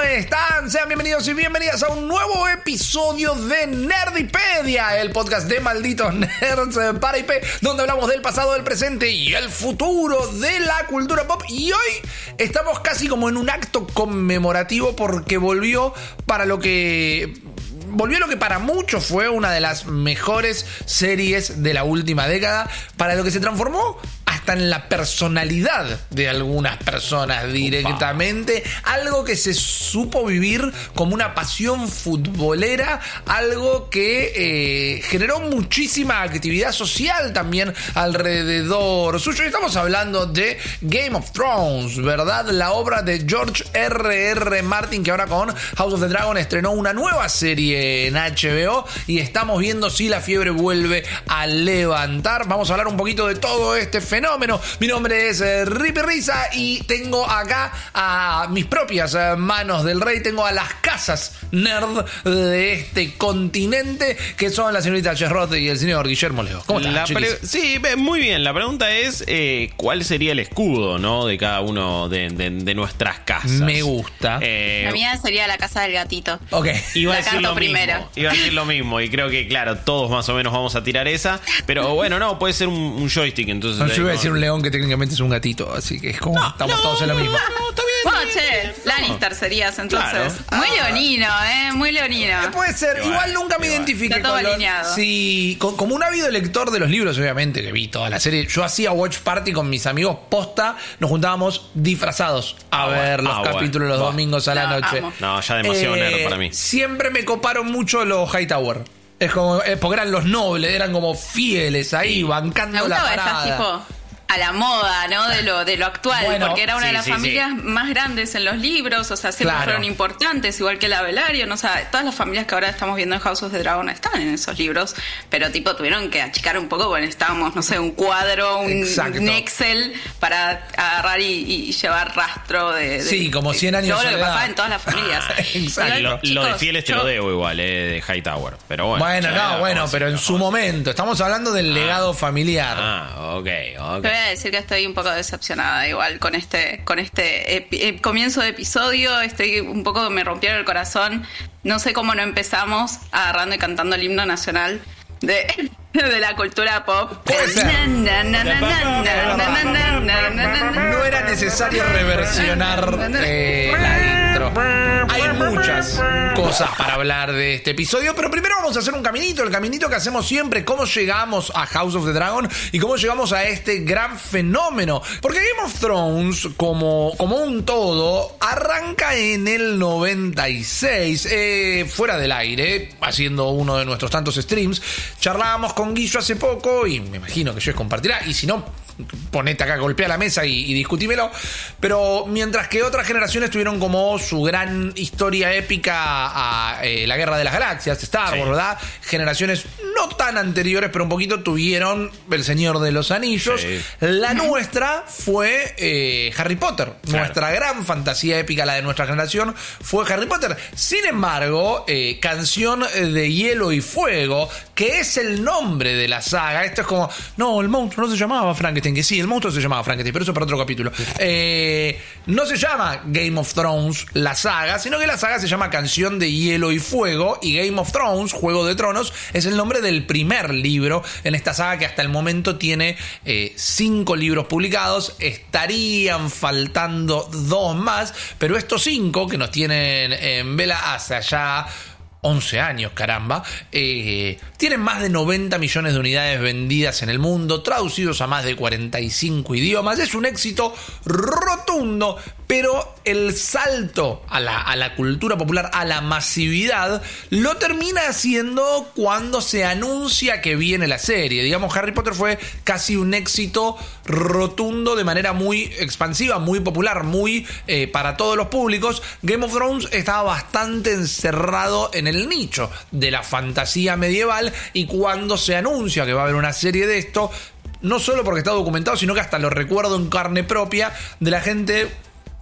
¿Cómo están? Sean bienvenidos y bienvenidas a un nuevo episodio de Nerdipedia, el podcast de malditos nerds eh, para IP, donde hablamos del pasado, del presente y el futuro de la cultura pop. Y hoy estamos casi como en un acto conmemorativo porque volvió para lo que volvió lo que para muchos fue una de las mejores series de la última década, para lo que se transformó hasta en la personalidad de algunas personas directamente, algo que se supo vivir como una pasión futbolera, algo que eh, generó muchísima actividad social también alrededor suyo. Y estamos hablando de Game of Thrones, ¿verdad? La obra de George R.R. R. Martin, que ahora con House of the Dragon estrenó una nueva serie en HBO y estamos viendo si la fiebre vuelve a levantar. Vamos a hablar un poquito de todo este fenómeno. Mi nombre es eh, Rippy Risa y tengo acá a mis propias eh, manos del rey, tengo a las casas nerd de este continente, que son la señorita Cherrot y el señor Guillermo Leo. ¿Cómo están, La sí, muy bien. La pregunta es eh, cuál sería el escudo, ¿no? De cada uno de, de- de nuestras casas. Me gusta. Eh, La mía sería la casa del gatito. Ok. Iba a La decir canto lo primero. mismo. Iba a decir lo mismo. Y creo que, claro, todos más o menos vamos a tirar esa. Pero bueno, no, puede ser un, un joystick. Entonces, No, a decir un león que técnicamente es un gatito, así que es como estamos no, todos en lo no, mismo. no, no, está bien. Bueno, che, Lannister serías entonces. Claro. Muy leonino, ¿eh? Muy leonino. Puede ser, Igual, igual nunca me igual. identifiqué Está todo con los- alineado. Sí, con- como un ávido lector de los libros, obviamente, que vi toda la serie. Yo hacía watch party con mis amigos posta, nos juntábamos disfrazados a Ah, ver los Ah, capítulos bueno. los Buah. domingos a la No, noche. amo. No, ya demasiado nerd para mí. Siempre me coparon mucho los Hightower. Es como, eh, porque eran los nobles, eran como fieles ahí, bancando Me la gustaba parada. tipo a la moda, ¿no? De lo, de lo actual, Bueno, porque era una sí, de las sí, familias más grandes en los libros, o sea, siempre Claro. fueron importantes, igual que la Velaryon, o sea, todas las familias que ahora estamos viendo en House of the Dragon están en esos libros, pero tipo tuvieron que achicar un poco porque necesitábamos, no sé, un cuadro, un, Excel para agarrar y, y llevar rastro de, de- Sí, como de 100 años todo lo que pasaba en todas las familias. Exacto. Igual, Lo, lo de fieles te yo- lo debo igual, eh, de Hightower. Pero bueno. Bueno, no, bueno, pero en su momento. Estamos hablando del legado familiar. Ah, ok, ok. A decir que estoy un poco decepcionada igual con este con este eh, comienzo de episodio. Estoy un poco me rompieron el corazón. No sé cómo no empezamos agarrando y cantando el himno nacional de, de la cultura pop. No era necesario reversionar la intro. Hay muchas cosas para hablar de este episodio, pero primero vamos a hacer un caminito, el caminito que hacemos siempre, cómo llegamos a House of the Dragon y cómo llegamos a este gran fenómeno. Porque Game of Thrones, como, como un todo, arranca en el 96, eh, fuera del aire, haciendo uno de nuestros tantos streams, charlábamos con Guillo hace poco y me imagino que Jess compartirá, y si no, ponete acá, golpea la mesa y, y discutímelo. Pero mientras que otras generaciones tuvieron como su gran historia épica a eh, la Guerra de las Galaxias, Star Wars, Sí. ¿verdad? Generaciones tan anteriores, pero un poquito tuvieron El Señor de los Anillos. Sí. La nuestra fue eh, Harry Potter. Claro. Nuestra gran fantasía épica, la de nuestra generación, fue Harry Potter. Sin embargo, eh, Canción de Hielo y Fuego, que es el nombre de la saga, esto es como, no, el monstruo no se llamaba Frankenstein, que sí, el monstruo se llamaba Frankenstein, pero eso para otro capítulo. Eh, no se llama Game of Thrones la saga, sino que la saga se llama Canción de Hielo y Fuego y Game of Thrones, Juego de Tronos, es el nombre del primer libro en esta saga que hasta el momento tiene eh, cinco libros publicados, estarían faltando dos más, pero estos cinco que nos tienen en vela hacia allá 11 años, caramba. Eh, tienen más de 90 millones de unidades vendidas en el mundo, traducidos a más de 45 idiomas. Es un éxito rotundo, pero el salto a la, a la cultura popular, a la masividad, lo termina haciendo cuando se anuncia que viene la serie. Digamos, Harry Potter fue casi un éxito rotundo de manera muy expansiva, muy popular, muy eh, para todos los públicos. Game of Thrones estaba bastante encerrado en el nicho de la fantasía medieval y cuando se anuncia que va a haber una serie de esto, no solo porque está documentado, sino que hasta lo recuerdo en carne propia de la gente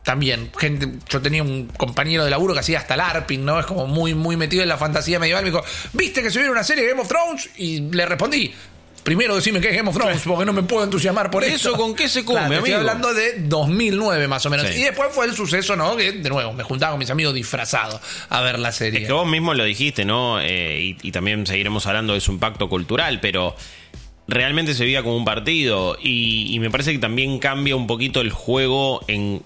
también, gente, yo tenía un compañero de laburo que hacía hasta LARPing, ¿no? Es como muy, muy metido en la fantasía medieval. Me dijo, ¿viste que se viene una serie de Game of Thrones? Y le respondí, primero decime que es Game of Thrones, porque no me puedo entusiasmar por eso. ¿Eso con qué se come, Claro, Estoy hablando de 2009 más o menos. Sí. Y después fue el suceso, ¿no? Que, de nuevo, me juntaba con mis amigos disfrazados a ver la serie. Es que vos mismo lo dijiste, ¿no? Eh, y, y también seguiremos hablando de su impacto cultural, pero realmente se veía como un partido y, y me parece que también cambia un poquito el juego en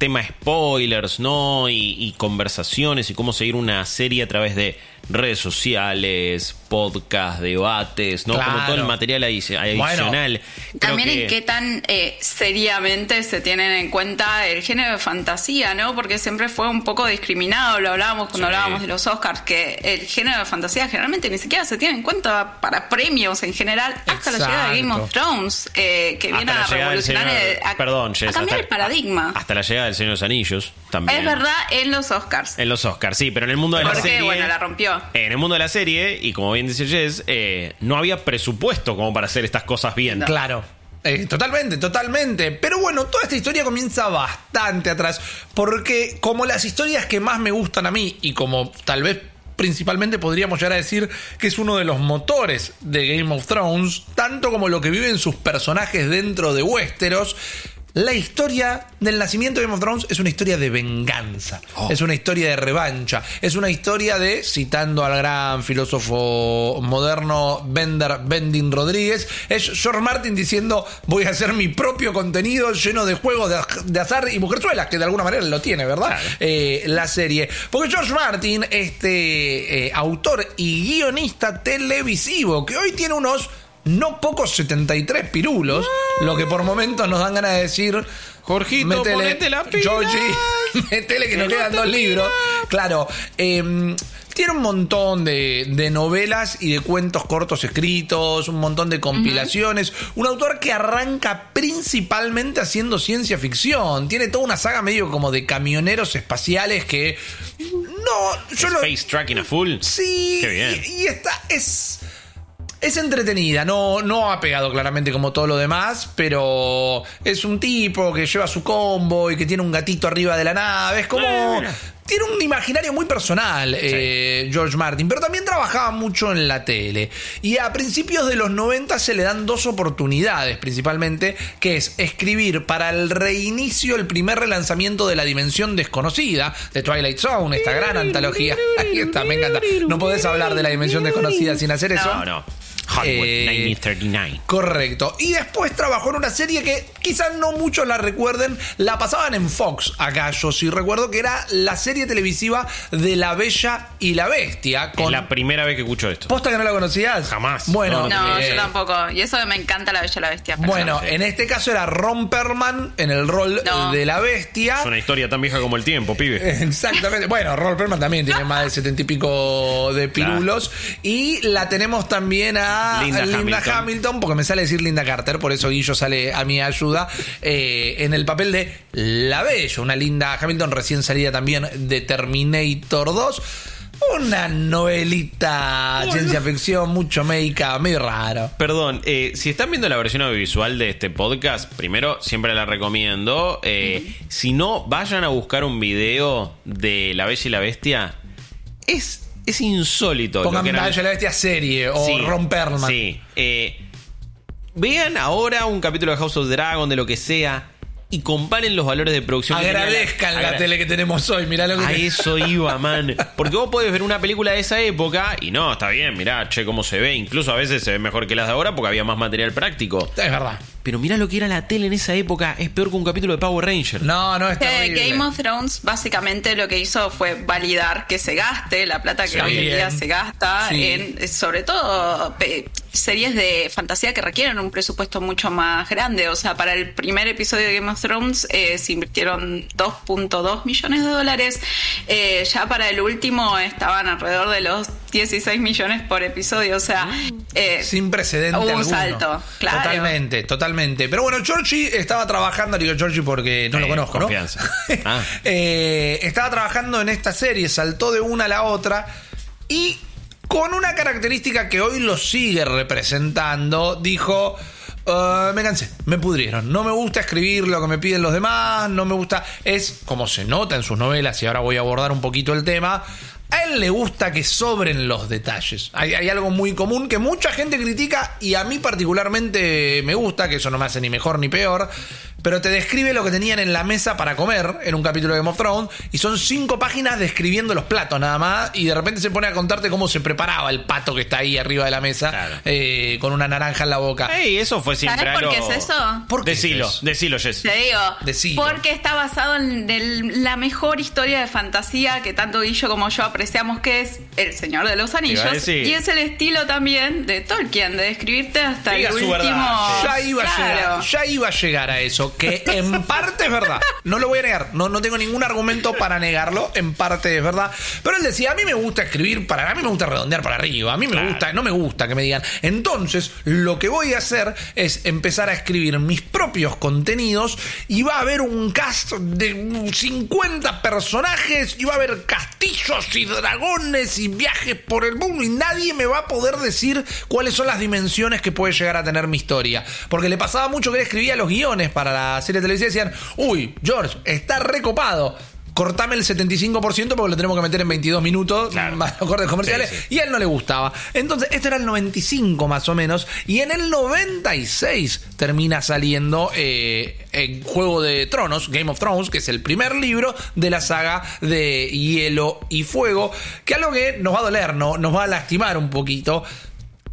tema spoilers, ¿no? Y, y conversaciones y cómo seguir una serie a través de redes sociales, podcast, debates, ¿no? Como todo el material adi- adicional. También que- en qué tan eh, seriamente se tienen en cuenta el género de fantasía, ¿no? Porque siempre fue un poco discriminado, lo hablábamos cuando Sí. hablábamos de los Oscars, que el género de fantasía generalmente ni siquiera se tiene en cuenta para premios en general, hasta la llegada de Game of. Thrones, eh, que hasta viene a revolucionar, Señor- el- a, perdón, a Jess, cambiar hasta- el paradigma. Hasta la llegada del Señor de los Anillos también. es verdad, en los Oscars. En los Oscars, sí, pero en el mundo de la Porque, serie. bueno, la rompió. En el mundo de la serie, y como bien dice Jess, eh, no había presupuesto como para hacer estas cosas bien. Claro. Eh, totalmente, totalmente. Pero bueno, toda esta historia comienza bastante atrás. Porque como las historias que más me gustan a mí y como tal vez principalmente podríamos llegar a decir que es uno de los motores de Game of Thrones, tanto como lo que viven sus personajes dentro de Westeros, la historia del nacimiento de Game of Thrones es una historia de venganza, es una historia de revancha, es una historia de, citando al gran filósofo moderno Bender Bending Rodríguez, es George Martin diciendo voy a hacer mi propio contenido lleno de juegos de, de azar y mujerzuelas, que de alguna manera lo tiene, ¿verdad? Claro. Eh, la serie. Porque George Martin, este eh, autor y guionista televisivo, que hoy tiene unos no pocos 73 pirulos, lo que por momentos nos dan ganas de decir. Jorgito, ponete la pila. Georgie, metele que nos no quedan dos pila. libros. Claro. eh, tiene un montón de, de novelas y de cuentos cortos escritos, un montón de compilaciones. Un autor que arranca principalmente haciendo ciencia ficción. Tiene toda una saga medio como de camioneros espaciales que. No, yo lo. Space Tracking a full. Sí. Qué bien. Y, y esta es. Es entretenida, no, no ha pegado claramente como todo lo demás, pero es un tipo que lleva su combo y que tiene un gatito arriba de la nave. Es como. Bueno. Tiene un imaginario muy personal, eh, George Martin, pero también trabajaba mucho en la tele. Y a principios de los 90 se le dan dos oportunidades, principalmente, que es escribir para el reinicio, el primer relanzamiento de La Dimensión Desconocida, de Twilight Zone, esta gran antología. Ahí está, me encanta. No podés hablar de La Dimensión Desconocida sin hacer eso. No, no. Hollywood Eh, 1939. Correcto. Y después trabajó en una serie que quizás no muchos la recuerden. La pasaban en Fox acá, yo sí recuerdo que era la serie televisiva de La Bella y la Bestia. Es Con... la primera vez que escucho esto. ¿Posta que no la conocías? Jamás. Bueno, No, eh, yo tampoco. Y eso me encanta la Bella y la Bestia. pero Bueno, no. en este caso era Ron Perlman en el rol No. de la bestia. Es una historia tan vieja como el tiempo, pibe. Exactamente. Bueno, Ron Perlman también tiene más de setenta y pico de pirulos. Y la tenemos también a Linda Linda, Hamilton. Hamilton. porque me sale decir Linda Carter, por eso Guillo sale a mi ayuda, eh, en el papel de La Bella, una Linda Hamilton recién salida también de Terminator 2. Una novelita, ciencia ficción, mucho make-up, medio raro. Perdón, eh, si están viendo la versión audiovisual de este podcast, primero siempre la recomiendo. Eh, Si no, vayan a buscar un video de La Bella y la Bestia. Es, es insólito. lo Pongan que La eran- la Bestia serie o Sí, Ron Perlman. Sí. Eh, vean ahora un capítulo de House of Dragon, de lo que sea, y comparen los valores de producción. Agradezcan la Agra- tele que tenemos hoy, mirá lo que A te- eso iba, man. Porque vos podés ver una película de esa época y no, está bien, mirá, che, cómo se ve. Incluso a veces se ve mejor que las de ahora porque había más material práctico. Es verdad. Pero mirá lo que era la tele en esa época. Es peor que un capítulo de Power Ranger. No, no, es Que terrible. Game of Thrones básicamente lo que hizo fue validar que se gaste la plata que Sí. hoy en día se gasta Sí. en sobre todo series de fantasía que requieren un presupuesto mucho más grande. O sea, para el primer episodio de Game of Thrones eh, se invirtieron 2.2 millones de dólares. Eh, ya para el último estaban alrededor de los 16 millones por episodio. O sea, eh, Sin precedente Hubo un alguno. salto, claro. Totalmente, totalmente. Pero bueno, Georgie estaba trabajando, digo Georgie porque no Eh, lo conozco, confianza. ¿no? Ah. Eh, estaba trabajando en esta serie, saltó de una a la otra. y con una característica que hoy lo sigue representando, dijo... "Uh, me cansé, me pudrieron. No me gusta escribir lo que me piden los demás, no me gusta. Es como se nota en sus novelas, y ahora voy a abordar un poquito el tema. A él le gusta que sobren los detalles. Hay, hay algo muy común que mucha gente critica y a mí particularmente me gusta, que eso no me hace ni mejor ni peor, pero te describe lo que tenían en la mesa para comer en un capítulo de Game of Thrones y son cinco páginas describiendo los platos nada más y de repente se pone a contarte cómo se preparaba el pato que está ahí arriba de la mesa Claro. eh, con una naranja en la boca. Ey, eso fue siempre ¿Sabes por qué es eso? ¿Por qué Decilo, es eso? decilo, Jess. Te digo, Decilo. porque está basado en el- la mejor historia de fantasía que tanto Guillo como yo apreciamos, que es El Señor de los Anillos. Y es el estilo también de Tolkien, de describirte hasta Diga el último. verdad, Ya iba, a llegar, ya iba a llegar a eso, que en parte es verdad. No lo voy a negar, no, no tengo ningún argumento para negarlo, en parte es verdad. Pero él decía, a mí me gusta escribir para, a mí me gusta redondear para arriba, a mí me Claro. gusta, no me gusta que me digan. Entonces, lo que voy a hacer es empezar a escribir mis propios contenidos y va a haber un cast de 50 personajes y va a haber castillos y dragones y viajes por el mundo y nadie me va a poder decir cuáles son las dimensiones que puede llegar a tener mi historia. Porque le pasaba mucho que él escribía los guiones para la serie de televisión decían, uy, George, está recopado. Cortame el 75% porque lo tenemos que meter en 22 minutos, Claro. más los cortes comerciales, Sí, sí. y a él no le gustaba. Entonces, este era el 95 más o menos, y en el 96 termina saliendo eh, el Juego de Tronos, Game of Thrones, que es el primer libro de la saga de Hielo y Fuego, que algo que nos va a doler, ¿no? nos va a lastimar un poquito.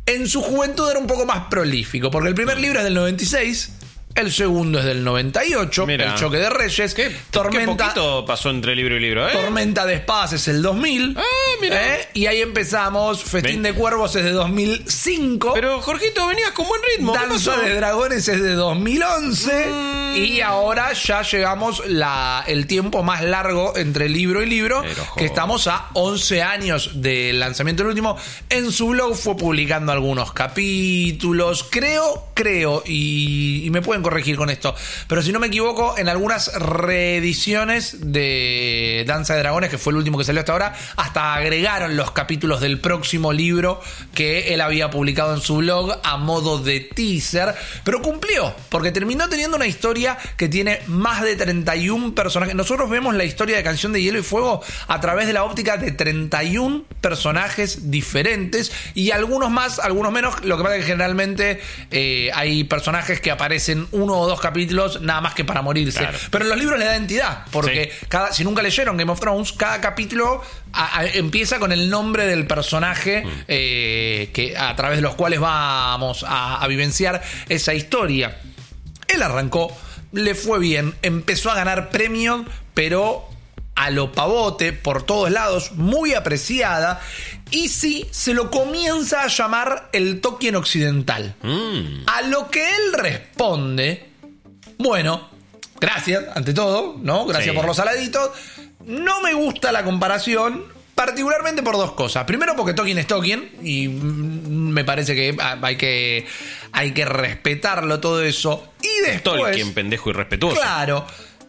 En su juventud era un poco más prolífico, porque el primer libro es del 96. El segundo es del 98, Mira. El Choque de Reyes. ¿Qué, Tormenta, qué poquito pasó entre libro y libro, ¿eh? Tormenta de Espadas es el 2000. Ah. ¿eh? Y ahí empezamos. Festín Ven. de Cuervos es de 2005. Pero, Jorgito, venías con buen ritmo. ¿qué Danza de Dragones es de 2011. Mm. Y ahora ya llegamos la, el tiempo más largo entre libro y libro. Pero, que estamos a 11 años del lanzamiento del último. En su blog fue publicando algunos capítulos. Creo, creo, y, y me pueden corregir con esto. Pero si no me equivoco, en algunas reediciones de Danza de Dragones, que fue el último que salió hasta ahora, hasta agregaron los capítulos del próximo libro que él había publicado en su blog a modo de teaser. Pero cumplió, porque terminó teniendo una historia que tiene más de 31 personajes. Nosotros vemos la historia de Canción de Hielo y Fuego a través de la óptica de 31 personajes diferentes y algunos más, algunos menos. Lo que pasa es que generalmente eh, hay personajes que aparecen uno o dos capítulos nada más que para morirse. Claro. Pero en los libros le da entidad, porque cada, si nunca leyeron Game of Thrones, cada capítulo a- a- empieza con el nombre del personaje eh, que, a través de los cuales vamos a, a vivenciar esa historia. Él arrancó, le fue bien, empezó a ganar premios, pero a lo pavote, por todos lados, muy apreciada, y sí, se lo comienza a llamar el Tolkien occidental. Mm. A lo que él responde, bueno, gracias, ante todo, ¿no? Gracias Sí. por los saladitos. No me gusta la comparación, particularmente por dos cosas. Primero, porque Tolkien es Tolkien, y mm, me parece que hay que, hay que respetarlo todo eso. Y después... Tolkien, pendejo y respetuoso. Claro.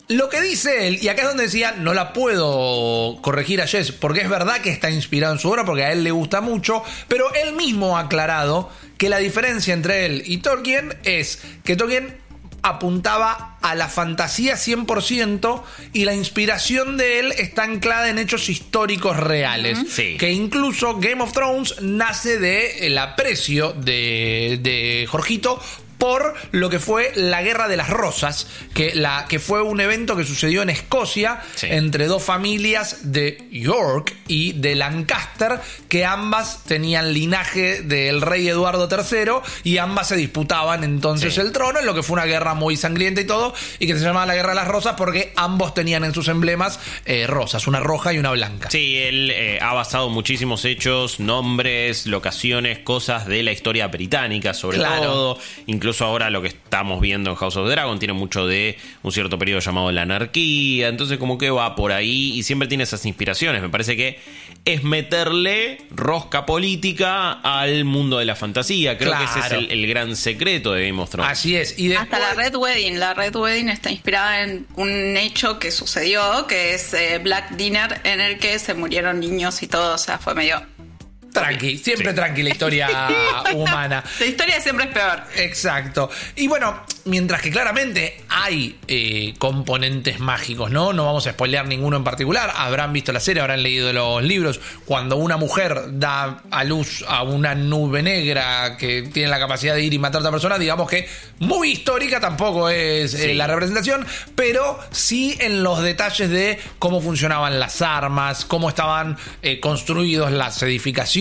Lo que dice él, y acá es donde decía, no la puedo corregir a Jess, porque es verdad que está inspirado en su obra, porque a él le gusta mucho, pero él mismo ha aclarado que la diferencia entre él y Tolkien es que Tolkien apuntaba a la fantasía 100% y la inspiración de él está anclada en hechos históricos reales. Sí. Que incluso Game of Thrones nace de el aprecio de, de Jorgito por lo que fue la Guerra de las Rosas, que, la, que fue un evento que sucedió en Escocia Sí. entre dos familias de York y de Lancaster, que ambas tenían linaje del rey Eduardo III y ambas se disputaban entonces Sí. el trono, en lo que fue una guerra muy sangrienta y todo, y que se llamaba la Guerra de las Rosas porque ambos tenían en sus emblemas eh, rosas, una roja y una blanca. Sí, él eh, ha basado muchísimos hechos, nombres, locaciones, cosas de la historia británica, sobre Claro. todo. Incluso ahora lo que estamos viendo en House of the Dragon tiene mucho de un cierto periodo llamado la anarquía. Entonces, como que va por ahí y siempre tiene esas inspiraciones. Me parece que es meterle rosca política al mundo de la fantasía. Creo que ese es el, el gran secreto de Game of Thrones. Así es. Y Hasta la Red Wedding. La Red Wedding está inspirada en un hecho que sucedió, que es eh, Black Dinner, en el que se murieron niños y todo. O sea, fue medio tranqui, siempre Sí. tranqui la historia humana. La historia siempre es peor. Exacto. Y bueno, mientras que claramente hay eh, componentes mágicos, ¿no? No vamos a spoilear ninguno en particular. Habrán visto la serie, habrán leído los libros. Cuando una mujer da a luz a una nube negra que tiene la capacidad de ir y matar a otra persona, digamos que muy histórica tampoco es eh, la representación, pero sí en los detalles de cómo funcionaban las armas, cómo estaban eh, construidos las edificaciones,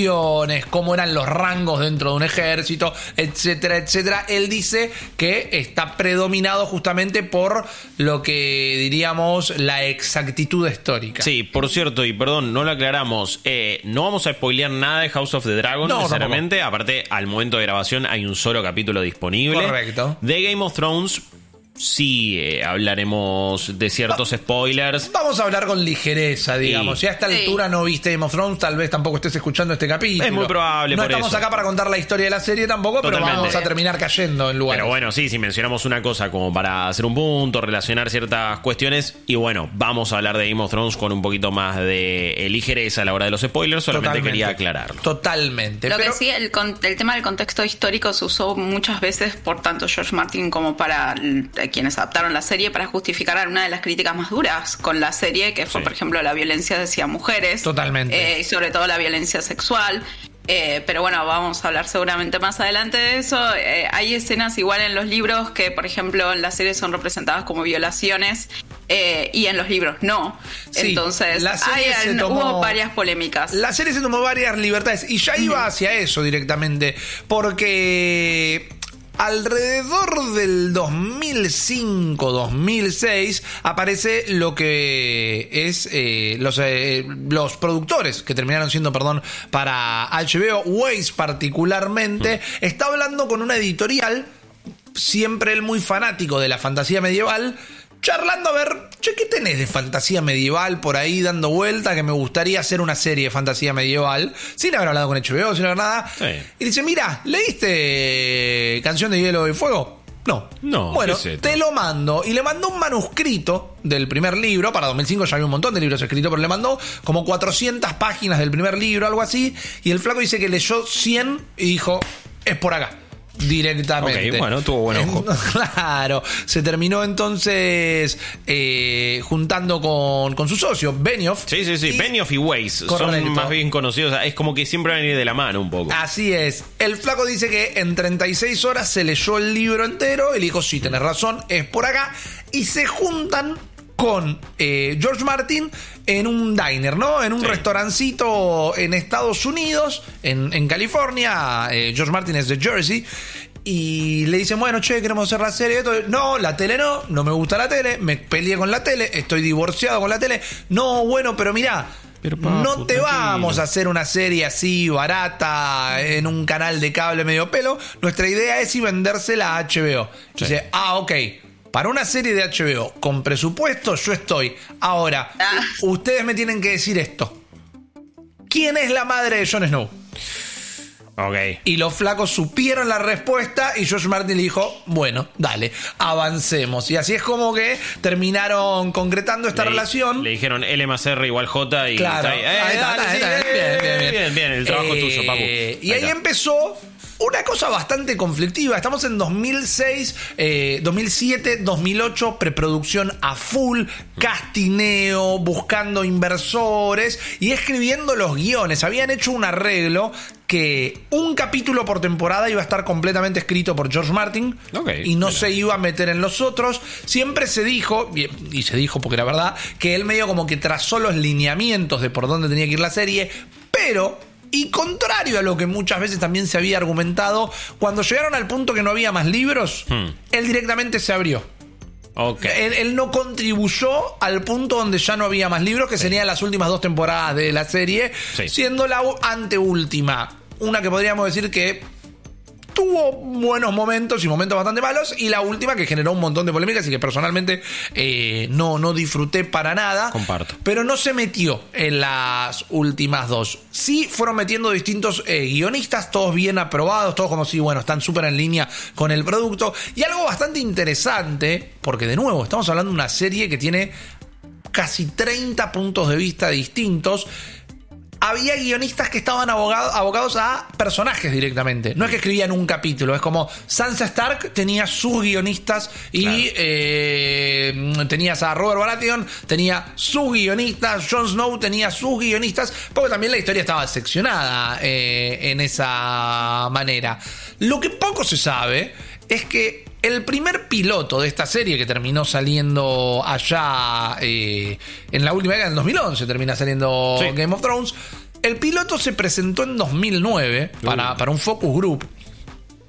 cómo eran los rangos dentro de un ejército, etcétera, etcétera. Él dice que está predominado justamente por lo que diríamos la exactitud histórica. Sí, por cierto, y perdón, no lo aclaramos. eh, no vamos a spoilear nada de House of the Dragon, No, necesariamente. Aparte, al momento de grabación hay un solo capítulo disponible. Correcto. De Game of Thrones, sí eh, hablaremos de ciertos spoilers. Vamos a hablar con ligereza, digamos. Sí. Si a esta Sí. altura no viste Game of Thrones, tal vez tampoco estés escuchando este capítulo. Es muy probable, No por estamos eso. acá para contar la historia de la serie tampoco, pero vamos a terminar cayendo en lugares. Pero bueno, sí, si mencionamos una cosa como para hacer un punto, relacionar ciertas cuestiones. Y bueno, vamos a hablar de Game of Thrones con un poquito más de eh, ligereza a la hora de los spoilers. Solamente Totalmente. quería aclararlo. Totalmente. Lo pero- que sí, el, con- el tema del contexto histórico se usó muchas veces por tanto George Martin como para l- quienes adaptaron la serie para justificar una de las críticas más duras con la serie, que fue, Sí. por ejemplo, la violencia hacia mujeres. Totalmente. eh, y sobre todo la violencia sexual. Eh, pero bueno, vamos a hablar seguramente más adelante de eso. Eh, hay escenas igual en los libros que, por ejemplo, en la serie son representadas como violaciones eh, y en los libros no. Sí, Entonces, la serie hay- se tomó- hubo varias polémicas. La serie se tomó varias libertades y ya iba hacia eso directamente, porque alrededor del 2005-2006 aparece lo que es eh, los, eh, los productores que terminaron siendo, perdón, para HBO, Waze particularmente, está hablando con una editorial siempre él muy fanático de la fantasía medieval, charlando a ver, che, ¿qué tenés de fantasía medieval por ahí dando vuelta? Que me gustaría hacer una serie de fantasía medieval, sin haber hablado con HBO, sin haber nada. Sí. Y dice, mira, ¿leíste Canción de Hielo y Fuego? No. No, Bueno, te lo mando. Y le mandó un manuscrito del primer libro. Para 2005 ya había un montón de libros escritos, pero le mandó como 400 páginas del primer libro, algo así. Y el flaco dice que leyó 100 y dijo, es por acá. Directamente. Ok, bueno, tuvo buen ojo. Claro, se terminó entonces eh, juntando con, con su socio, Benioff. Sí, sí, sí. Y- Benioff y Correcto. son más bien conocidos. Es como que siempre van a ir de la mano un poco. Así es. El flaco dice que en 36 horas se leyó el libro entero. Y le dijo, sí, tenés razón, es por acá. Y se juntan con eh, George Martin en un diner, ¿no? En un Sí. restaurancito en Estados Unidos, en, en California. Eh, George Martin es de Jersey. Y le dicen, bueno, che, queremos hacer la serie. Esto. No, la tele no, no me gusta la tele, me peleé con la tele, estoy divorciado con la tele. No, bueno, pero mirá, Pero, papu, no te tranquilo. vamos a hacer una serie así barata en un canal de cable medio pelo. Nuestra idea es y vendérsela a HBO. Sí. Dice, ah, ok. Para una serie de HBO con presupuesto, yo estoy. Ahora, Ah. ustedes me tienen que decir esto. ¿Quién es la madre de Jon Snow? Ok. Y los flacos supieron la respuesta y George Martin le dijo, bueno, dale, avancemos. Y así es como que terminaron concretando esta Le- relación. Le dijeron L más R igual J y. Claro. está ahí. Eh, Ahí está, dale, ahí sí, está, bien, bien, bien. bien, bien, el trabajo Eh, tuyo, papu. Y ahí empezó una cosa bastante conflictiva. Estamos en 2006, eh, 2007, 2008, preproducción a full, castineo, buscando inversores y escribiendo los guiones. Habían hecho un arreglo que un capítulo por temporada iba a estar completamente escrito por George Martin y no mira. se iba a meter en los otros. Siempre se dijo, y se dijo porque era verdad, que él medio como que trazó los lineamientos de por dónde tenía que ir la serie, pero... Y contrario a lo que muchas veces también se había argumentado, cuando llegaron al punto que no había más libros, Hmm. él directamente se abrió. Ok. Él, él no contribuyó al punto donde ya no había más libros, que serían las últimas dos temporadas de la serie, Sí. siendo la anteúltima. Una que podríamos decir que tuvo buenos momentos y momentos bastante malos, y la última que generó un montón de polémicas y que personalmente eh, no, no disfruté para nada. Comparto. Pero no se metió en las últimas dos. Sí fueron metiendo distintos eh, guionistas, todos bien aprobados, todos como si, bueno, están súper en línea con el producto. Y algo bastante interesante, porque de nuevo, estamos hablando de una serie que tiene casi 30 puntos de vista distintos. Había guionistas que estaban abogado- abocados a personajes directamente. No es que escribían un capítulo, es como Sansa Stark tenía sus guionistas y Claro. eh, tenías a Robert Baratheon, tenía sus guionistas, Jon Snow tenía sus guionistas, porque también la historia estaba seccionada eh, en esa manera. Lo que poco se sabe es que el primer piloto de esta serie que terminó saliendo allá eh, en la última década, en 2011, termina saliendo Sí. Game of Thrones. El piloto se presentó en 2009 para, para un focus group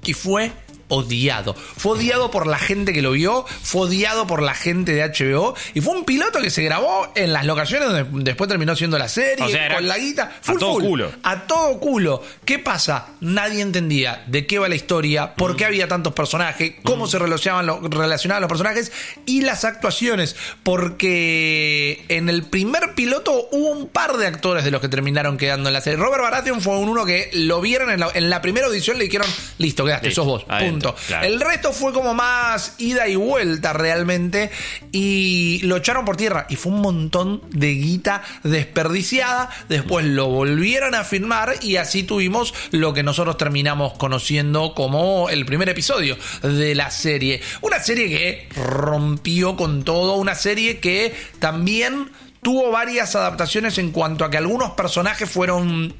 y fue odiado. Fue odiado por la gente que lo vio, fue odiado por la gente de HBO y fue un piloto que se grabó en las locaciones donde después terminó siendo la serie, O sea, era con la guita. a full, todo full. culo. A todo culo. ¿Qué pasa? Nadie entendía de qué va la historia, por Mm. qué había tantos personajes, cómo se relacionaban, lo- relacionaban los personajes y las actuaciones. Porque en el primer piloto hubo un par de actores de los que terminaron quedando en la serie. Robert Baratheon fue un uno que lo vieron en la, en la primera audición, le dijeron, listo, quedaste, Listo, sos vos. adentro, punto. claro. El resto fue como más ida y vuelta realmente. Y lo echaron por tierra. Y fue un montón de guita desperdiciada. Después lo volvieron a firmar. Y así tuvimos lo que nosotros terminamos conociendo como el primer episodio de la serie. Una serie que rompió con todo. Una serie que también tuvo varias adaptaciones en cuanto a que algunos personajes fueron.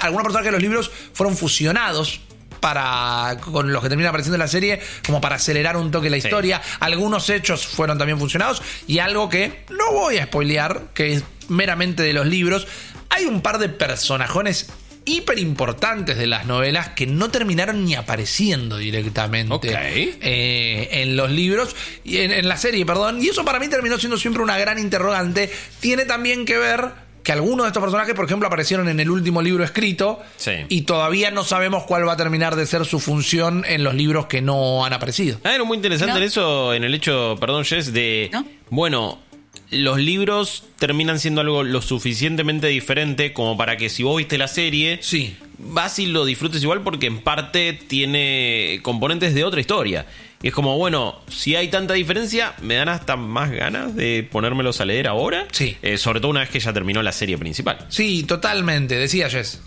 Algunos personajes de los libros fueron fusionados para con los que termina apareciendo en la serie como para acelerar un toque la Sí. historia algunos hechos fueron también funcionados y algo que no voy a spoilear que es meramente de los libros hay un par de personajones hiper importantes de las novelas que no terminaron ni apareciendo directamente Ok. eh, en los libros y en, en la serie, perdón. Y eso para mí terminó siendo siempre una gran interrogante. Tiene también que ver que algunos de estos personajes, por ejemplo, aparecieron en el último libro escrito Sí. y todavía no sabemos cuál va a terminar de ser su función en los libros que no han aparecido. Ah, era muy interesante No. en eso, en el hecho, perdón, Jess, de. ¿No? Bueno, los libros terminan siendo algo lo suficientemente diferente como para que si vos viste la serie. Sí. Vas y lo disfrutes igual porque en parte tiene componentes de otra historia. Y es como, bueno, si hay tanta diferencia, me dan hasta más ganas de ponérmelos a leer ahora. Sí. Eh, sobre todo una vez que ya terminó la serie principal. Sí, totalmente, decía Jess.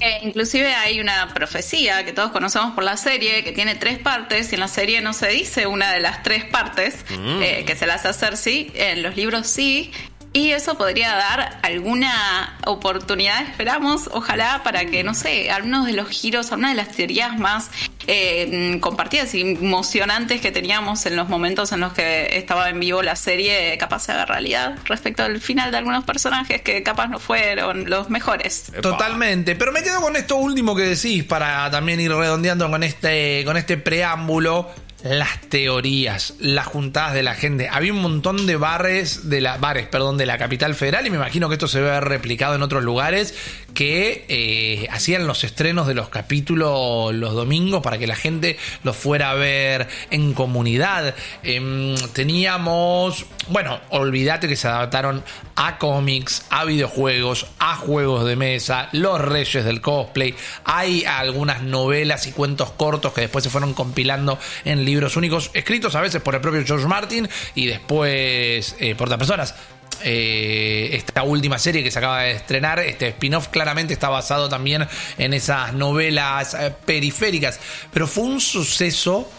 Eh, inclusive hay una profecía que todos conocemos por la serie que tiene tres partes y en la serie no se dice una de las tres partes eh, que se las hace Cersei, en los libros sí. Y eso podría dar alguna oportunidad, esperamos, ojalá, para que, no sé, algunos de los giros, algunas de las teorías más eh, compartidas y emocionantes que teníamos en los momentos en los que estaba en vivo la serie, capaz se haga realidad respecto al final de algunos personajes que capaz no fueron los mejores. Totalmente, pero me quedo con esto último que decís para también ir redondeando con este, con este preámbulo. Las teorías, las juntadas de la gente. Había un montón de bares, de la, bares, perdón, de la capital federal, y me imagino que esto se ve replicado en otros lugares, que eh, hacían los estrenos de los capítulos los domingos para que la gente los fuera a ver en comunidad. Em, teníamos, bueno, olvídate que se adaptaron a cómics, a videojuegos, a juegos de mesa, los reyes del cosplay. Hay algunas novelas y cuentos cortos que después se fueron compilando en libros únicos, escritos a veces por el propio George Martin y después eh, por otras personas. Eh, esta última serie que se acaba de estrenar, este spin-off claramente está basado también en esas novelas eh, periféricas, pero fue un suceso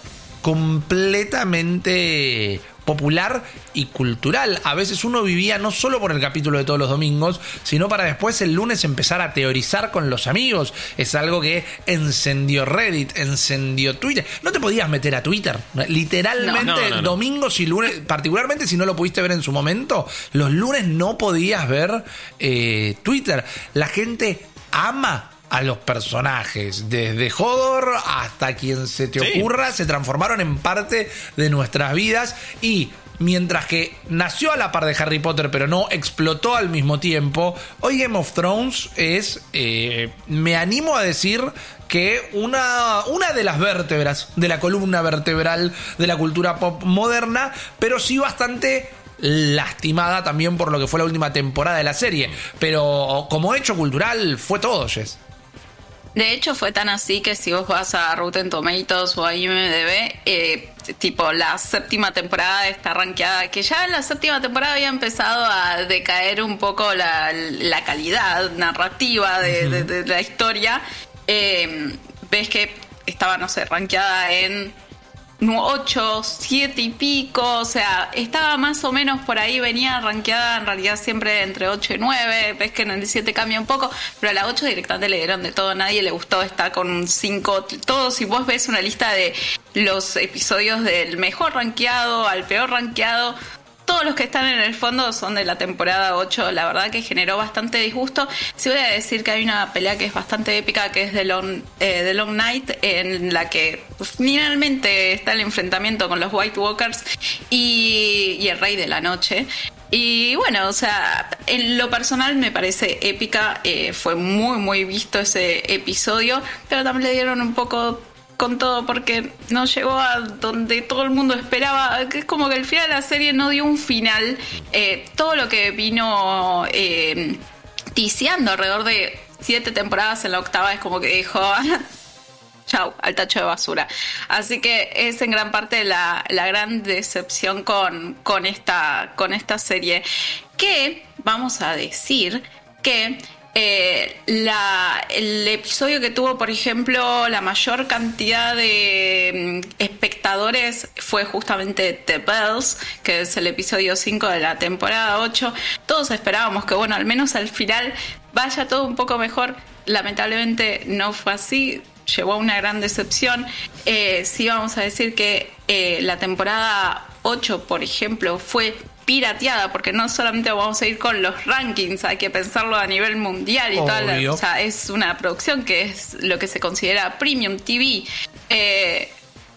completamente popular y cultural. A veces uno vivía no solo por el capítulo de todos los domingos, sino para después el lunes empezar a teorizar con los amigos. Es algo que encendió Reddit, encendió Twitter. No te podías meter a Twitter. Literalmente, No, no, no, no. domingos y lunes, particularmente si no lo pudiste ver en su momento, los lunes no podías ver eh, Twitter. La gente ama a los personajes, desde Hodor hasta quien se te Sí. ocurra, se transformaron en parte de nuestras vidas y mientras que nació a la par de Harry Potter pero no explotó al mismo tiempo, hoy Game of Thrones es, eh, me animo a decir que una, una de las vértebras de la columna vertebral de la cultura pop moderna, pero sí bastante lastimada también por lo que fue la última temporada de la serie. Pero como hecho cultural fue todo, Jess. De hecho, fue tan así que si vos vas a Rotten Tomatoes o a IMDb, eh, tipo la séptima temporada está rankeada, que ya en la séptima temporada había empezado a decaer un poco la, calidad narrativa de, la historia. Eh, ves que estaba, no sé, rankeada en 8, 7 y pico, o sea, estaba más o menos por ahí, venía rankeada en realidad siempre entre 8 y 9, ves que en el 7 cambia un poco, pero a la 8 directamente le dieron de todo, nadie le gustó, está con 5, todo, si vos ves una lista de los episodios del mejor rankeado al peor rankeado, todos los que están en el fondo son de la temporada 8. La verdad que generó bastante disgusto. Sí voy a decir que hay una pelea que es bastante épica, que es The Long, eh, Night, en la que finalmente está el enfrentamiento con los White Walkers y, el Rey de la Noche. Y bueno, o sea, en lo personal me parece épica, eh, fue muy, muy visto ese episodio, pero también le dieron un poco con todo porque no llegó a donde todo el mundo esperaba. Que es como que el final de la serie no dio un final. Eh, todo lo que vino eh, alrededor de siete temporadas en la octava es como que dijo. Chau, al tacho de basura. Así que es en gran parte la, la gran decepción con, con, esta, con esta serie. Que vamos a decir que eh, el episodio que tuvo, por ejemplo, la mayor cantidad de mm, espectadores fue justamente The Bells, que es el episodio 5 de la temporada 8. Todos esperábamos que, bueno, al menos al final vaya todo un poco mejor. Lamentablemente no fue así. Llevó a una gran decepción. Eh, sí, vamos a decir que eh, la temporada 8, por ejemplo, fue pirateada, porque no solamente vamos a ir con los rankings, hay que pensarlo a nivel mundial y tal. O sea, es una producción que es lo que se considera premium TV. Eh,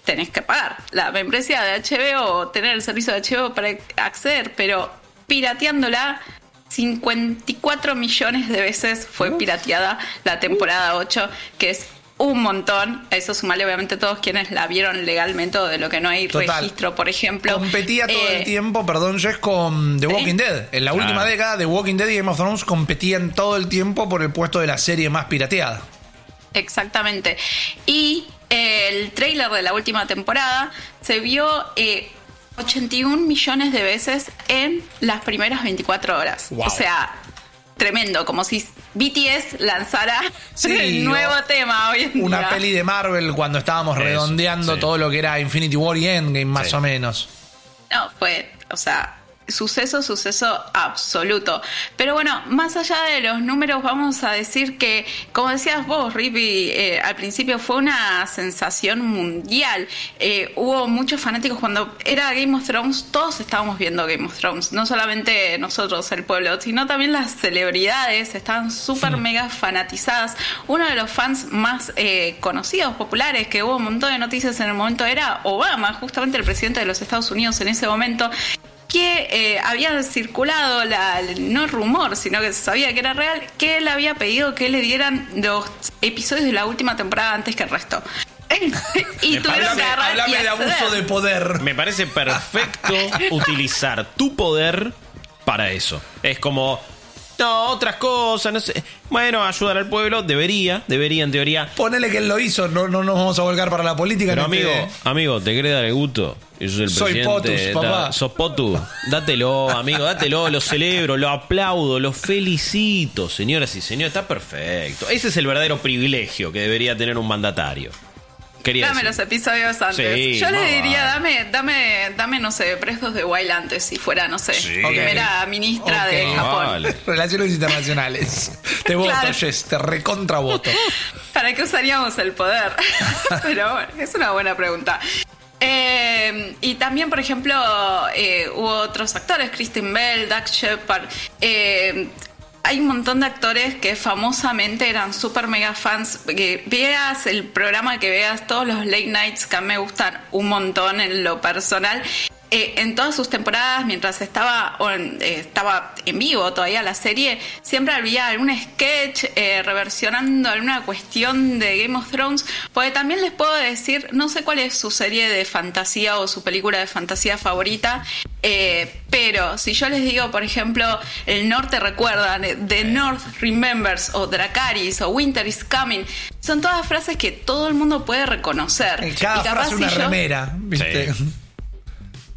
tenés que pagar la membresía de HBO o tener el servicio de HBO para acceder, pero pirateándola 54 millones de veces fue pirateada la temporada 8, que es un montón. Eso sumale obviamente todos quienes la vieron legalmente o de lo que no hay registro, por ejemplo. Competía todo el eh, tiempo, perdón, Jess, con The Walking Dead. En la última década, The Walking Dead y Game of Thrones competían todo el tiempo por el puesto de la serie más pirateada. Exactamente. Y eh, el trailer de la última temporada se vio 81 eh, millones de veces en las primeras 24 horas. O sea, tremendo, como si BTS lanzara el nuevo tema hoy en Una peli de Marvel cuando estábamos redondeando todo lo que era Infinity War y Endgame, más o menos. No, fue, o sea, suceso, suceso absoluto. Pero bueno, más allá de los números, vamos a decir que, como decías vos, Rippy, eh, al principio fue una sensación mundial. Eh, hubo muchos fanáticos cuando era Game of Thrones, todos estábamos viendo Game of Thrones, no solamente nosotros, el pueblo, sino también las celebridades estaban súper mega fanatizadas. Uno de los fans más eh, conocidos, populares, que hubo un montón de noticias en el momento era Obama, justamente el presidente de los Estados Unidos en ese momento, que eh, había circulado, la, no rumor, sino que se sabía que era real, que él había pedido que le dieran los episodios de la última temporada antes que el resto. y tuvieron que agarrar de abuso de poder. Me parece perfecto utilizar tu poder para eso. Es como, no, otras cosas, no sé. Bueno, ayudar al pueblo, debería, debería en teoría. Ponele que él lo hizo, no, no nos vamos a volcar para la política. Pero amigo, amigo, ¿te crees dar gusto? Yo soy el soy Potus, papá. sos Potus. Dátelo, amigo, dátelo, lo celebro, lo aplaudo, lo felicito, señoras y señores, está perfecto. Ese es el verdadero privilegio que debería tener un mandatario dame los episodios antes. Yo le diría, dame, dame, dame, no sé, prestos de Wild antes, si fuera, no sé, primera ministra de Japón. Relaciones internacionales. Te voto, Jess, te recontra voto. ¿Para qué usaríamos el poder? Pero bueno, es una buena pregunta. Eh, y también, por ejemplo, eh, hubo otros actores, Kristen Bell, Doug Shepard. Eh, hay un montón de actores que famosamente eran super mega fans. Que veas el programa que veas, todos los late nights que a mí me gustan un montón en lo personal. Eh, en todas sus temporadas, mientras estaba, en, eh, estaba en vivo todavía la serie, siempre había algún sketch eh, reversionando alguna cuestión de Game of Thrones, porque también les puedo decir, no sé cuál es su serie de fantasía o su película de fantasía favorita, pero si yo les digo, por ejemplo, el norte recuerda, The North Remembers o Dracaris o Winter is Coming, son todas frases que todo el mundo puede reconocer. En cada Y capaz frase una si yo- remera, ¿viste? Sí.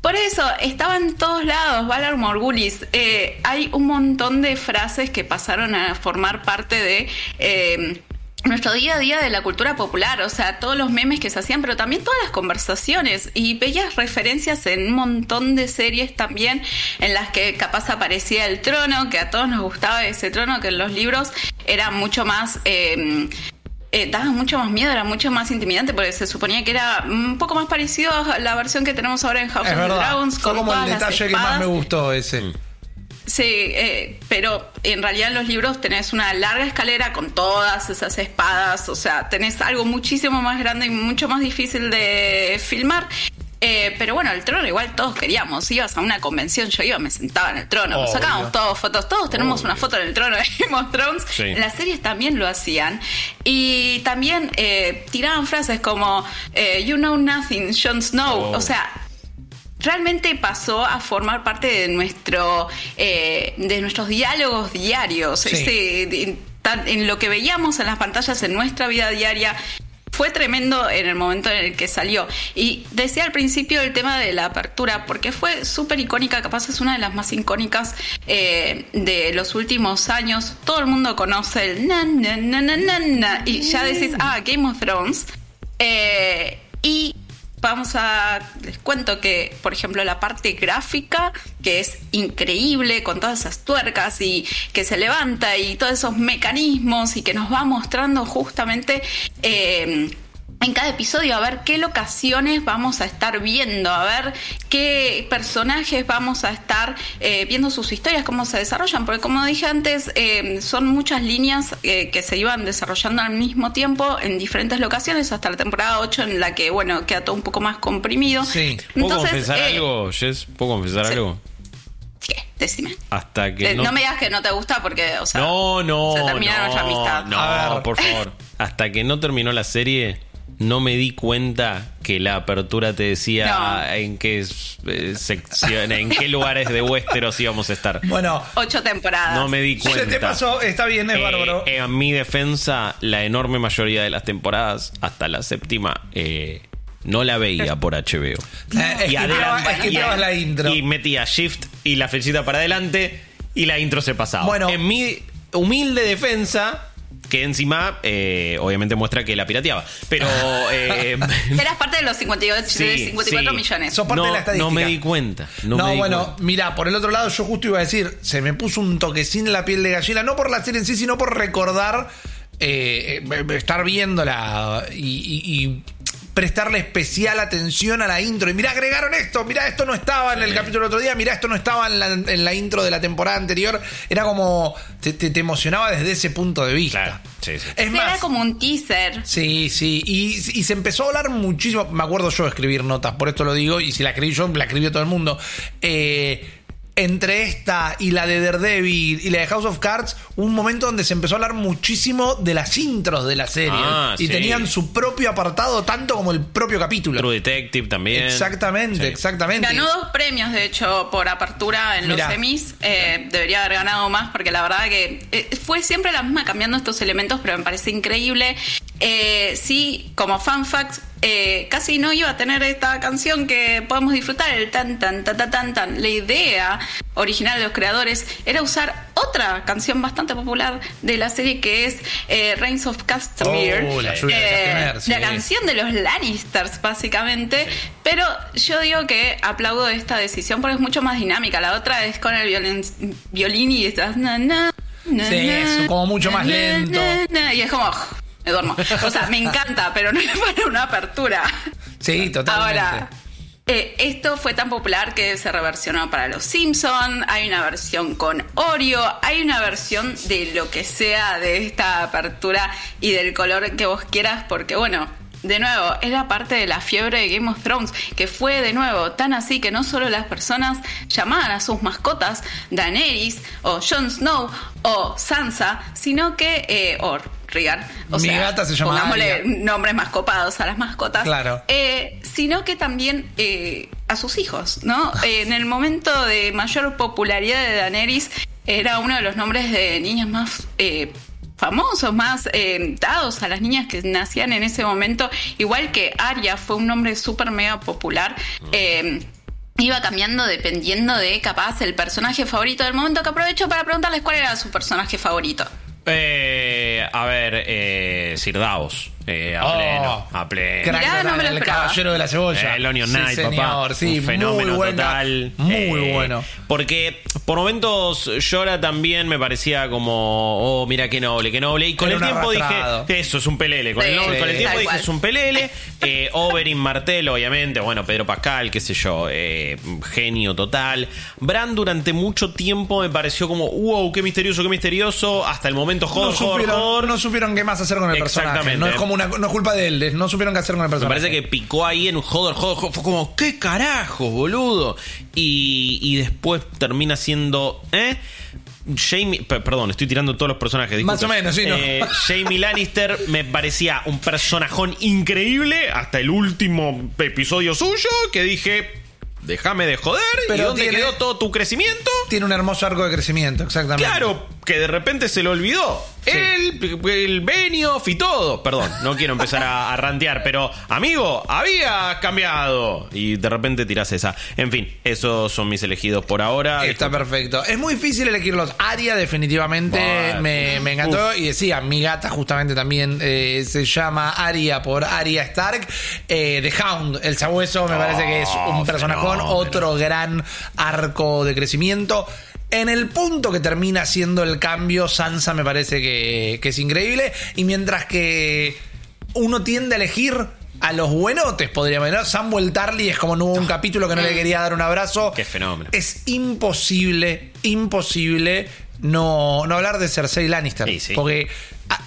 Por eso, estaba en todos lados, Valar Morgulis. Eh, hay un montón de frases que pasaron a formar parte de eh, nuestro día a día de la cultura popular. O sea, todos los memes que se hacían, pero también todas las conversaciones. Y veías referencias en un montón de series también, en las que capaz aparecía el trono, que a todos nos gustaba ese trono, que en los libros era mucho más... eh, eh, daba mucho más miedo, era mucho más intimidante porque se suponía que era un poco más parecido a la versión que tenemos ahora en House Es of the verdad. Dragons. Fue con como el todas las detalle que más espadas. me gustó ese. Sí, eh, pero en realidad en los libros tenés una larga escalera con todas esas espadas, o sea, tenés algo muchísimo más grande y mucho más difícil de filmar. Eh, pero bueno, el trono igual todos queríamos. Ibas a una convención, yo iba, me sentaba en el trono, Obvio. sacábamos todos fotos, todos tenemos una foto en el trono de Game of Thrones. Sí. En las series también lo hacían. Y también eh, tiraban frases como eh, You know nothing, Jon Snow. Oh. O sea, realmente pasó a formar parte de nuestro eh, de nuestros diálogos diarios Sí. Ese- de- tan- en lo que veíamos en las pantallas en nuestra vida diaria fue tremendo en el momento en el que salió. Y decía al principio el tema de la apertura, porque fue súper icónica, capaz es una de las más icónicas eh, de los últimos años. Todo el mundo conoce el na, y ya decís, ah, Game of Thrones. Eh, y vamos a. Les cuento que, por ejemplo, la parte gráfica, que es increíble, con todas esas tuercas y que se levanta y todos esos mecanismos y que nos va mostrando justamente. eh, en cada episodio a ver qué locaciones vamos a estar viendo, a ver qué personajes vamos a estar eh, viendo sus historias, cómo se desarrollan, porque como dije antes, eh, son muchas líneas eh, que se iban desarrollando al mismo tiempo en diferentes locaciones, hasta la temporada 8 en la que, bueno, queda todo un poco más comprimido. Sí. ¿Puedo Entonces, confesar algo, Jess? ¿Puedo confesar sí. algo? ¿Qué? Decime. Hasta que no... no... me digas que no te gusta porque, o sea, No, no, se termina no, nuestra amistad. no, A ver. por favor. Hasta que no terminó la serie, no me di cuenta que la apertura te decía No. en qué eh, sección, en qué lugares de Westeros íbamos a estar. Bueno, Ocho temporadas. No me di se cuenta. te pasó, está bien, es Eh, bárbaro. eh, en mi defensa, la enorme mayoría de las temporadas, hasta la séptima, eh, no la veía por HBO. Eh, la intro. y metía shift y la flechita para adelante y la intro se pasaba. Bueno. en mi humilde defensa, que encima eh, obviamente muestra que la pirateaba. Pero eh, Eras parte de los 58, Sí, de 54 sí. millones. Sos parte no, de la estadística. no me di cuenta. No, No, me di bueno, cuenta. mira, por el otro lado, yo justo iba a decir, se me puso un toquecín en la piel de gallina, no por la serie en sí, sino por recordar eh, eh, estar viéndola y, y- y prestarle especial atención a la intro. Y mira, agregaron esto, mira, esto no estaba en el capítulo del otro día, mira, esto no estaba en la, en la intro de la temporada anterior. Era como, te, te- te emocionaba desde ese punto de vista. Claro, sí, sí. Es Sí, más, Era como un teaser. Sí, sí, y, y se empezó a hablar muchísimo, me acuerdo yo de escribir notas, por esto lo digo, y si la escribí yo, la escribió todo el mundo. Eh, entre esta y la de Daredevil y la de House of Cards, un momento donde se empezó a hablar muchísimo de las intros de la serie. Ah, y sí. tenían su propio apartado, tanto como el propio capítulo. True Detective también. Exactamente, Sí. exactamente. Ganó dos premios, de hecho, por apertura en Mirá. los semis. Eh, debería haber ganado más porque la verdad que eh, fue siempre la misma cambiando estos elementos, pero me parece increíble. Eh, sí, como fan fact, eh, casi no iba a tener esta canción que podemos disfrutar, el tan tan tan tan tan tan. La idea original de los creadores era usar otra canción bastante popular de la serie que es eh, Reigns of Castamere. Oh, la lluvia de Castamere, sí. la canción de los Lannisters, básicamente. Pero yo digo que aplaudo esta decisión porque es mucho más dinámica. La otra es con el violín, violín y estás. na, na, na, Sí, es como mucho na, más na, lento. na, na, y es como. Me duermo. O sea, me encanta, pero no es para una apertura. Sí, totalmente. Ahora, eh, esto fue tan popular que se reversionó para los Simpson. Hay una versión con Oreo. Hay una versión de lo que sea de esta apertura y del color que vos quieras, porque bueno. De nuevo, era parte de la fiebre de Game of Thrones, que fue de nuevo tan así que no solo las personas llamaban a sus mascotas Daenerys o Jon Snow o Sansa, sino que, eh, o Rhaegar, o Mi sea, gata se llama pongámosle nombres más copados a las mascotas. Claro. Eh, sino que también eh, a sus hijos, ¿no? Eh, en el momento de mayor popularidad de Daenerys, era uno de los nombres de niñas más eh, famosos, más eh, dados a las niñas que nacían en ese momento, igual que Arya fue un nombre súper mega popular. Eh, iba cambiando dependiendo de capaz el personaje favorito del momento que aprovecho para preguntarles cuál era su personaje favorito. Eh, a ver, eh, Sir. Eh, a Oh, pleno, a pleno. Crack Mirá, total, no me lo el esperaba. caballero de la cebolla. Eh, el Onion Sí, Knight, señor, papá. sí, un fenómeno muy buena, total. Muy Eh, bueno. Porque por momentos Llora también me parecía como, oh, mira qué noble, qué noble. Y con Era el un tiempo arrastrado. dije, eso es un pelele. Con, Sí, el, nombre- con el sí. tiempo Tal dije, cual. es un pelele. Eh, Oberyn Martel, obviamente. Bueno, Pedro Pascal, qué sé yo. eh, genio total. Bran durante mucho tiempo me pareció como, wow, qué misterioso, qué misterioso. Hasta el momento, No supieron, no supieron qué más hacer con el personaje. Exactamente. No es como una, no es culpa de él, no supieron qué hacer con el Me personaje. parece que picó ahí en un joder, joder, joder. Fue como, ¿qué carajo, boludo? Y, y después termina siendo. ¿Eh? Jamie, pe- perdón, estoy tirando todos los personajes. Más o menos, sí, ¿no? Eh, Jamie Lannister me parecía un personajón increíble hasta el último episodio suyo que dije, déjame de joder. ¿Y Pero dónde tiene- quedó todo tu crecimiento? Tiene un hermoso arco de crecimiento, exactamente. Claro, que de repente se lo olvidó. Él, el Benioff y todo. Perdón, no quiero empezar a, a rantear, pero amigo, había cambiado. Y de repente tirás esa. En fin, esos son mis elegidos por ahora. Está Disculpa. perfecto. Es muy difícil elegirlos. Aria definitivamente Bueno. me, me encantó. Y decía, mi gata justamente también eh, se llama Aria por Aria Stark. Eh, The Hound, el sabueso, me parece que es un personajón. fenómeno. Otro gran arco de crecimiento. En el punto que termina siendo el cambio, Sansa me parece que, que es increíble. Y mientras que uno tiende a elegir a los buenotes, podríamos decir. ¿no? Samuel Tarly es como no hubo un capítulo que no le quería dar un abrazo. Qué fenómeno. Es imposible, imposible no, no hablar de Cersei Lannister. Sí, sí. Porque ah,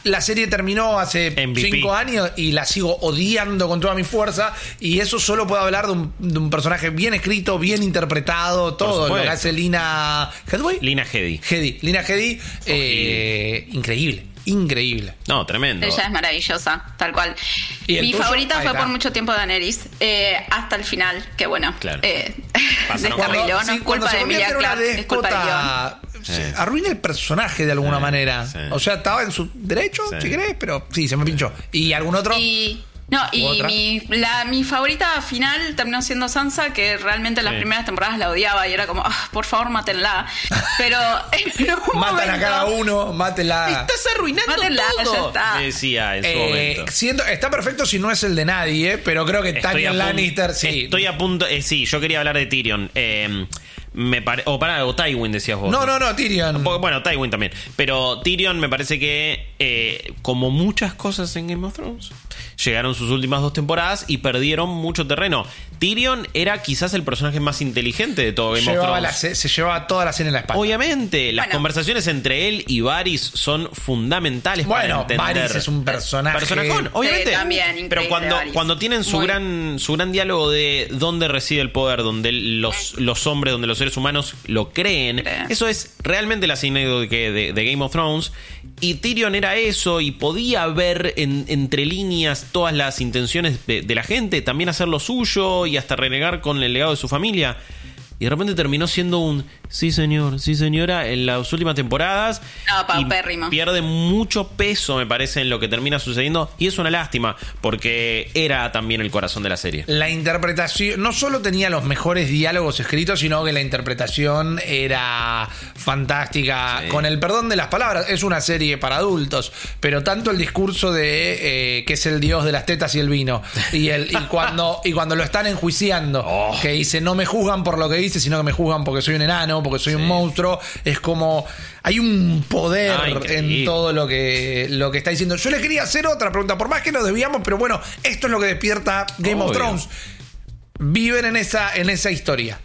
la serie terminó hace MVP. cinco años y la sigo odiando con toda mi fuerza. Y eso solo puedo hablar de un, de un personaje bien escrito, bien interpretado, todo lo que hace Lina Hedway. Lina Hedy. Hedy. Lina Hedy, eh, increíble, increíble. No, tremendo. Ella es maravillosa, tal cual. ¿Y el Mi tuyo? favorita Ahí fue está. por mucho tiempo Daenerys, eh, hasta el final, que bueno, Claro. eh, descarriló, no sí, es culpa de Emilia es culpa guion. Se arruina el personaje de alguna Sí, manera. sí. O sea, estaba en su derecho, Sí. si querés, pero sí, se me pinchó. ¿Y algún otro? Y no, ¿U y mi, la, mi favorita final terminó siendo Sansa, que realmente en las Sí. primeras temporadas la odiaba y era como, "Ah, por favor, mátenla. Pero en un Matan a momento- cada uno, mátenla. Estás arruinando Mátenla, ya todo. está. Me decía en su Eh, momento. siento, está perfecto si no es el de nadie, pero creo que Estoy a Tanya Lannister, sí. Estoy a punto. eh, sí, yo quería hablar de Tyrion. Eh, me pare- o para, o Tywin decías vos. No, no, no, Tyrion. Bueno, Tywin también. Pero Tyrion me parece que, eh, como muchas cosas en Game of Thrones, llegaron sus últimas dos temporadas y perdieron mucho terreno. Tyrion era quizás el personaje más inteligente de todo Game Llevaba of la Thrones. se, se llevaba toda la cena en la espalda. Obviamente, las Bueno. conversaciones entre él y Varys son fundamentales Bueno, para entender. Varys es un personaje. Personajón, obviamente. Sí, también, increíble, pero cuando, Varys. cuando tienen su Muy. gran, su gran diálogo de dónde reside el poder, donde los, los hombres, donde los seres humanos lo creen, eso es realmente la anécdota de, de, de Game of Thrones. Y Tyrion era eso, y podía ver en- entre líneas todas las intenciones de, de la gente, también hacer lo suyo y hasta renegar con el legado de su familia. Y de repente terminó siendo un sí señor, sí señora en las últimas temporadas. No, y paupérrimo. pierde mucho peso, me parece, en lo que termina sucediendo. Y es una lástima, porque era también el corazón de la serie. La interpretación, no solo tenía los mejores diálogos escritos, sino que la interpretación era fantástica. Sí. Con el perdón de las palabras, es una serie para adultos, pero tanto el discurso de eh, que es el dios de las tetas y el vino, y, el, y, cuando, y cuando lo están enjuiciando, Oh. que dice, no me juzgan por lo que dice, sino que me juzgan porque soy un enano, porque soy un monstruo, es como, hay un poder Ah, en todo lo que, lo que está diciendo. Yo le quería hacer otra pregunta, por más que nos desviamos, pero bueno, esto es lo que despierta Game of. Thrones. Viven en esa, en esa historia.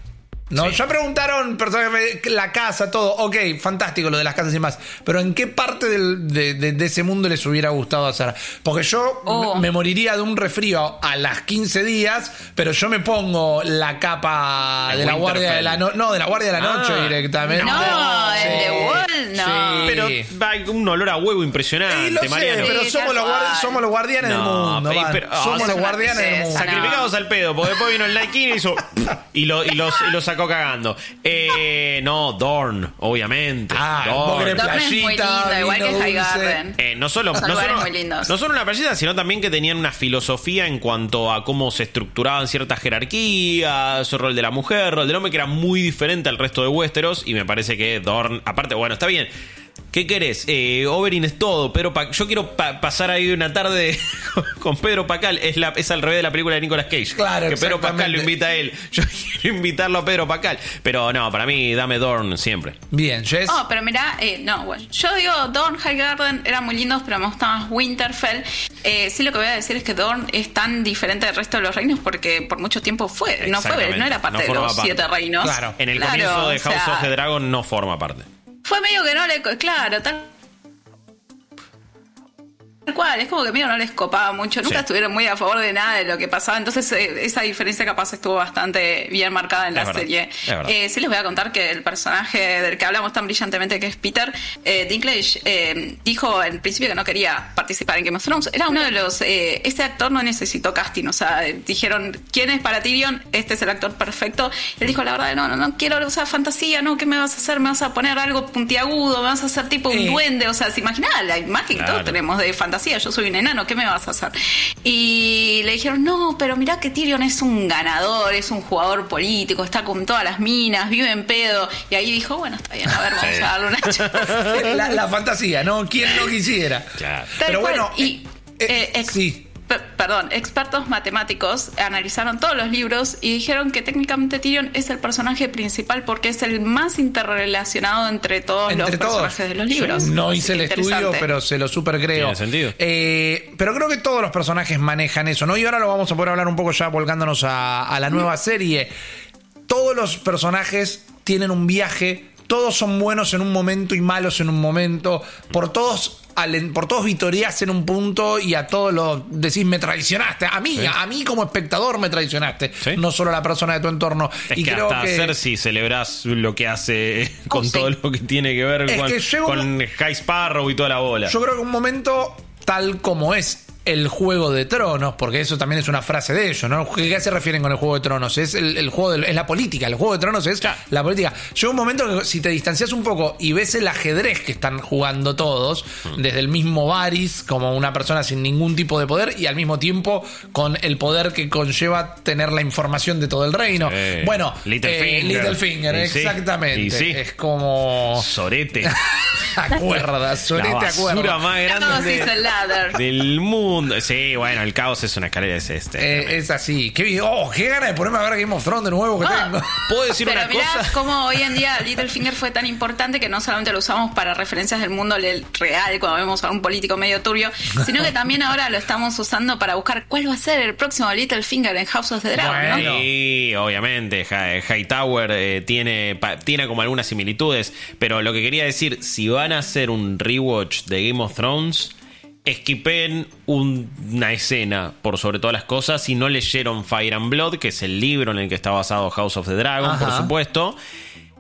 ¿No? Sí. Ya preguntaron personas que me- la casa, todo. Ok, fantástico lo de las casas y más. Pero ¿en qué parte del- de, de- de ese mundo les hubiera gustado hacer? Porque yo Oh. me, me moriría de un resfrío a las 15 días, pero yo me pongo la capa El de la guardia de la noche. No, de la guardia de la Ah. noche directamente. No, el de Wall, no. Sí. Pero hay un olor a huevo impresionante, Sí, lo sé, Mariano. pero Sí, somos los, somos los guardianes del No, mundo. pe- man. pero- ah, somos los guardianes del tristeza, mundo. no. Sacrificados al pedo, porque después vino el King y hizo. Y, lo, y los, y los sacó sacó cagando. Eh, no, Dorn, obviamente. Ah, Dorn. Dorn es muy lindo, igual que High. Garden. Eh, no solo, Son no, lugares solo, muy lindos. no solo una playita, sino también que tenían una filosofía en cuanto a cómo se estructuraban ciertas jerarquías, su rol de la mujer, rol del hombre, que era muy diferente al resto de Westeros. Y me parece que Dorn, aparte, bueno, está bien. ¿Qué querés? Eh, Oberyn es todo, pero yo quiero pa- pasar ahí una tarde con Pedro Pacal. Es, la, es al revés de la película de Nicolas Cage. Claro, que Pedro Pacal exactamente. lo invita a él. Yo quiero invitarlo a Pedro Pacal. Pero no, para mí, dame Dorn siempre. Bien, Jess. Oh, pero mirá, eh, no, bueno, yo digo Dorn, High Garden eran muy lindos, pero me gusta más Winterfell. Eh, sí, lo que voy a decir es que Dorn es tan diferente del resto de los reinos porque por mucho tiempo fue, no fue, no era parte no de los parte. siete reinos. Claro. En el Claro, comienzo de o sea, House of the Dragon no forma parte. Fue medio que no le, claro, tal cual, es como que medio no les copaba mucho, nunca Sí. estuvieron muy a favor de nada de lo que pasaba, entonces eh, esa diferencia capaz estuvo bastante bien marcada en Es la verdad, serie. Eh, sí les voy a contar que el personaje del que hablamos tan brillantemente que es Peter eh, Dinklage eh, dijo en principio que no quería participar en Game of Thrones, era uno de los, eh, este actor no necesitó casting, o sea, dijeron, ¿quién es para Tyrion? Este es el actor perfecto. Él dijo, la verdad, no, no, no quiero usar fantasía, no, ¿qué me vas a hacer? ¿Me vas a poner algo puntiagudo? ¿Me vas a hacer tipo un duende? O sea, ¿se imaginan la imagen que Claro. todos tenemos de fantasía? Yo soy un enano, ¿qué me vas a hacer? Y le dijeron, no, pero mirá que Tyrion es un ganador, es un jugador político, está con todas las minas, vive en pedo. Y ahí dijo, bueno, está bien, a ver, vamos a darle una chance. La, la fantasía, ¿no? ¿Quién no quisiera? Claro. Pero cual. bueno, y eh, eh, ex- sí. Per- perdón, expertos matemáticos analizaron todos los libros y dijeron que técnicamente Tyrion es el personaje principal porque es el más interrelacionado entre todos los todos. personajes de los libros. No Así hice el estudio, pero se lo super creo. Tiene sentido. Eh, pero creo que todos los personajes manejan eso, ¿no? Y ahora lo vamos a poder hablar un poco ya volcándonos a, a la nueva serie. Todos los personajes tienen un viaje, todos son buenos en un momento y malos en un momento. Por todos. Por todos vitoreás en un punto y a todos los decís me traicionaste. A mí, Sí. a mí como espectador me traicionaste. Sí. No solo a la persona de tu entorno. Es y que creo hasta que. Cersei celebrás lo que hace con sí. todo lo que tiene que ver Es con, que un- con High Sparrow y toda la bola. Yo creo que un momento tal como es el Juego de Tronos, porque eso también es una frase de ellos, ¿no? ¿Qué se refieren con el Juego de Tronos? Es el, el juego de- es la política, el Juego de Tronos es Claro. la política. Llega un momento que si te distancias un poco y ves el ajedrez que están jugando todos, Mm. desde el mismo Varys como una persona sin ningún tipo de poder y al mismo tiempo con el poder que conlleva tener la información de todo el reino. Sí. Bueno, Littlefinger. Sí, exactamente. sí. Es como Sorete. acuerda, la Sorete basura acuerda. más grande hizo el ladder. de- del mundo. Sí, bueno, el caos es una escalera. Es este. Eh, es así. Qué, bien. oh, qué gana de ponerme a ver Game of Thrones de nuevo que Ah, tengo. ¿Puedo decir Pero una mirá cosa? cómo hoy en día Littlefinger fue tan importante que no solamente lo usamos para referencias del mundo real cuando vemos a un político medio turbio, sino que también ahora lo estamos usando para buscar cuál va a ser el próximo Littlefinger en House of the Dragon, ¿no? Sí, obviamente. Hi- Hightower eh, tiene, pa- tiene como algunas similitudes. Pero lo que quería decir, si van a hacer un rewatch de Game of Thrones, esquipen un- una escena por sobre todas las cosas. Si no leyeron Fire and Blood, que es el libro en el que está basado House of the Dragon, por supuesto.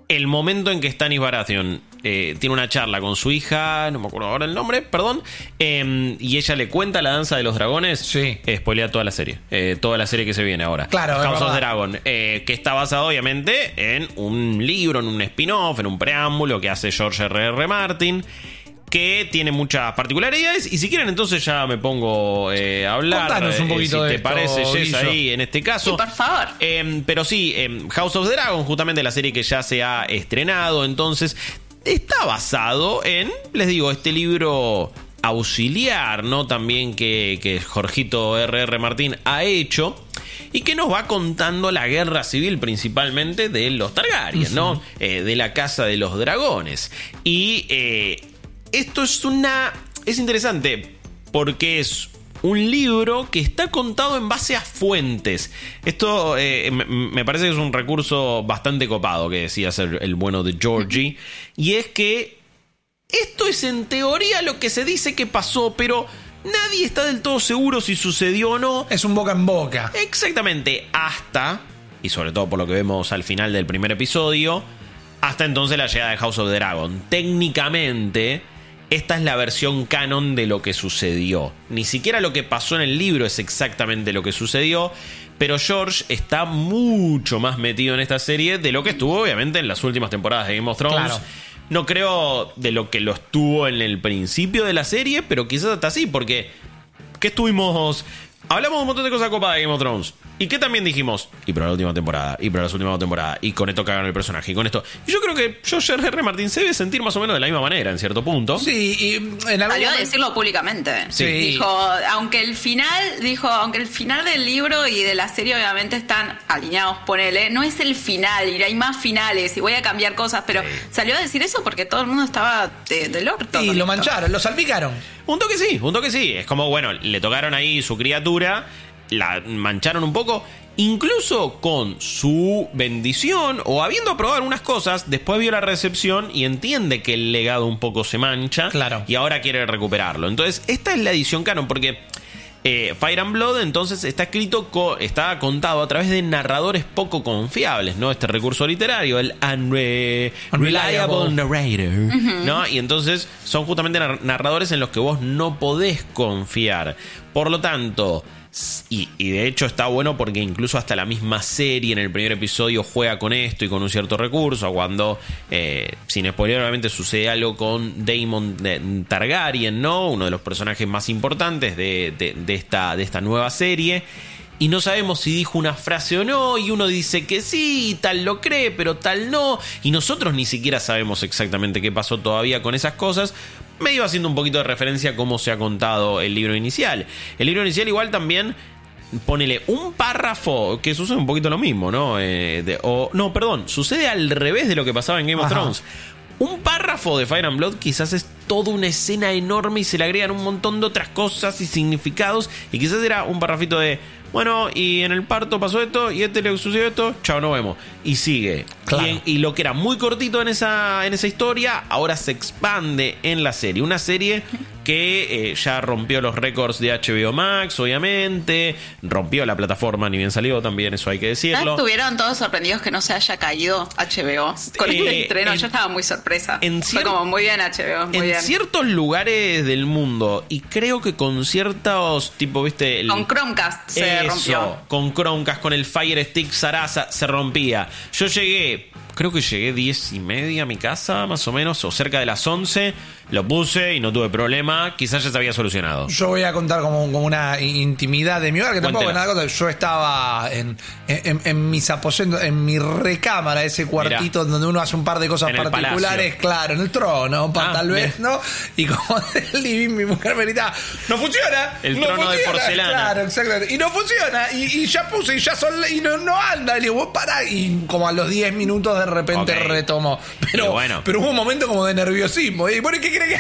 El momento en que Stannis Baratheon eh, tiene una charla con su hija, no me acuerdo ahora el nombre, perdón, eh, y ella le cuenta la danza de los dragones, Sí. eh, spoilea toda la serie, eh, toda la serie que se viene ahora. Claro, House of verdad. Dragon, que está basado obviamente en un libro, en un spin-off, en un preámbulo que hace George R.R. Martin. Que tiene muchas particularidades. Y si quieren, entonces ya me pongo eh, a hablar. Contanos un eh, poquito si de te esto, parece, Jess, ahí en este caso. Sí, por favor. Eh, pero sí, eh, House of the Dragon, justamente la serie que ya se ha estrenado, entonces está basado en, les digo, este libro auxiliar, ¿no? También que, que Jorgito R.R. Martín ha hecho. Y que nos va contando la guerra civil principalmente de los Targaryen, ¿no? Eh, de la casa de los dragones. Y eh, esto es una... Es interesante porque es un libro que está contado en base a fuentes. Esto eh, me, parece que es un recurso bastante copado que decía ser el bueno de Georgie. Y es que esto es en teoría lo que se dice que pasó, pero nadie está del todo seguro si sucedió o no. Es un boca en boca. Exactamente, hasta, y sobre todo por lo que vemos al final del primer episodio, hasta entonces la llegada de House of the Dragon. Técnicamente, esta es la versión canon de lo que sucedió. Ni siquiera lo que pasó en el libro es exactamente lo que sucedió, pero George está mucho más metido en esta serie de lo que estuvo obviamente en las últimas temporadas de Game of Thrones. Claro. No creo de lo que lo estuvo en el principio de la serie, pero quizás hasta así, porque ¿qué estuvimos? Hablamos un montón de cosas copadas de Game of Thrones. ¿Y qué también dijimos? Y para la última temporada, y para la última temporada, y con esto cagaron el personaje, y con esto. Y yo creo que George R. R. Martin se debe sentir más o menos de la misma manera, en cierto punto. Sí, y en algún Salió a momento- decirlo públicamente. Sí. Dijo, aunque el final, dijo, aunque el final del libro y de la serie obviamente están alineados, ponele, no es el final, y hay más finales, y voy a cambiar cosas, pero salió a decir eso porque todo el mundo estaba de- del orto. Y con lo mancharon, lo salpicaron. Un toque sí, un toque sí. Es como, bueno, le tocaron ahí su criatura, la mancharon un poco, incluso con su bendición o habiendo aprobado algunas cosas, después vio la recepción y entiende que el legado un poco se mancha Claro. y ahora quiere recuperarlo. Entonces, esta es la edición canon porque... eh, Fire and Blood entonces está escrito, co- está contado a través de narradores poco confiables, ¿no? Este recurso literario, el unre- Unreliable. narrator, ¿no? Y entonces son justamente nar- narradores en los que vos no podés confiar. Por lo tanto, y, de hecho está bueno porque incluso hasta la misma serie en el primer episodio juega con esto y con un cierto recurso. Cuando, eh, sin spoiler, obviamente sucede algo con Daemon de- Targaryen, ¿no? Uno de los personajes más importantes de, de- de esta, de esta nueva serie. Y no sabemos si dijo una frase o no, y uno dice que sí, y tal lo cree, pero tal no, y nosotros ni siquiera sabemos exactamente qué pasó todavía con esas cosas, medio haciendo un poquito de referencia a cómo se ha contado el libro inicial. El libro inicial igual también ponele un párrafo que sucede un poquito lo mismo, ¿no? Eh, de- o, no, perdón, sucede al revés de lo que pasaba en Game of. Thrones. Un párrafo de Fire and Blood quizás es toda una escena enorme y se le agregan un montón de otras cosas y significados. Y quizás era un parrafito de, bueno, y en el parto pasó esto, y este le sucedió esto, chao, nos vemos. Y sigue. Claro. Y, en- y lo que era muy cortito en esa, en esa historia, ahora se expande en la serie. Una serie que eh, ya rompió los récords de HBO Max, obviamente. Rompió la plataforma, ni bien salió también, eso hay que Ya decirlo. estuvieron todos sorprendidos que no se haya caído HBO con el Eh, estreno. en- Yo estaba muy sorpresa. en Fue como muy bien HBO, muy en bien. ciertos lugares del mundo, y creo que con ciertos, tipo, viste, el, Con Chromecast se Eso, rompió. Con Chromecast, con el Fire Stick Sarasa, se rompía. Yo llegué, creo que llegué 10 y media a mi casa, más o menos, o cerca de las 11. Lo puse y no tuve problema. Quizás ya se había solucionado. Yo voy a contar como, como una intimidad de mi hogar, que tampoco es nada cosa. Yo estaba en, en, en mis aposentos, en mi recámara, ese cuartito donde uno hace un par de cosas En el particulares, palacio. claro, en el trono, pa- Ah, tal vez. ¿no? Y como del living, mi mujer me gritaba, ¡no funciona! El no trono de funciona". porcelana. Claro, exactamente. Y no funciona. Y, y ya puse, y ya son, y no, no anda. Y le digo, vos pará. Y como a los 10 minutos de repente Ok. retomo. Pero, bueno. pero hubo un momento como de nerviosismo. Y bueno, ¿qué cree que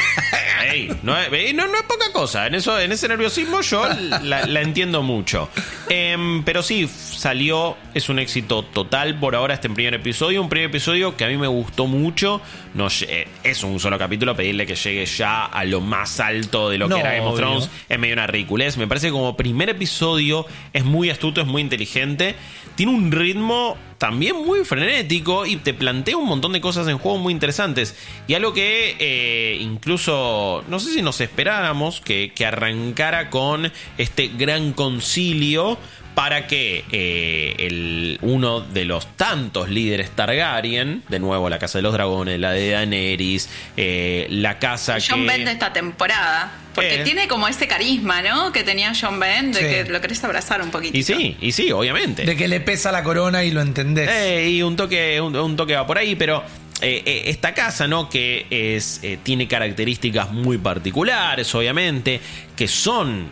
Ey, no, es, no, no es poca cosa. En eso, en ese nerviosismo yo la, la entiendo mucho. Em, pero sí, salió, es un éxito total por ahora este primer episodio. Un primer episodio que a mí me gustó mucho. No, eh, es un solo capítulo, pedirle que llegue ya a lo más alto de lo No, que era Game of. Thrones es medio una ridiculez. Me parece que como primer episodio es muy astuto, es muy inteligente. Tiene un ritmo también muy frenético y te plantea un montón de cosas en juego muy interesantes. Y algo que eh, incluso, no sé si nos esperáramos que, que arrancara con este gran concilio para que eh, el, uno de los tantos líderes Targaryen, de nuevo la Casa de los Dragones, la de Daenerys, eh, la casa John que... Ben de esta temporada. Porque Eh. tiene como ese carisma, ¿no? Que tenía John Ben, de Sí. que lo querés abrazar un poquito. Y sí, y sí, obviamente. De que le pesa la corona y lo entendés. Eh, y un toque, un, un toque va por ahí, pero eh, eh, esta casa, ¿no? Que es, eh, tiene características muy particulares, obviamente, que son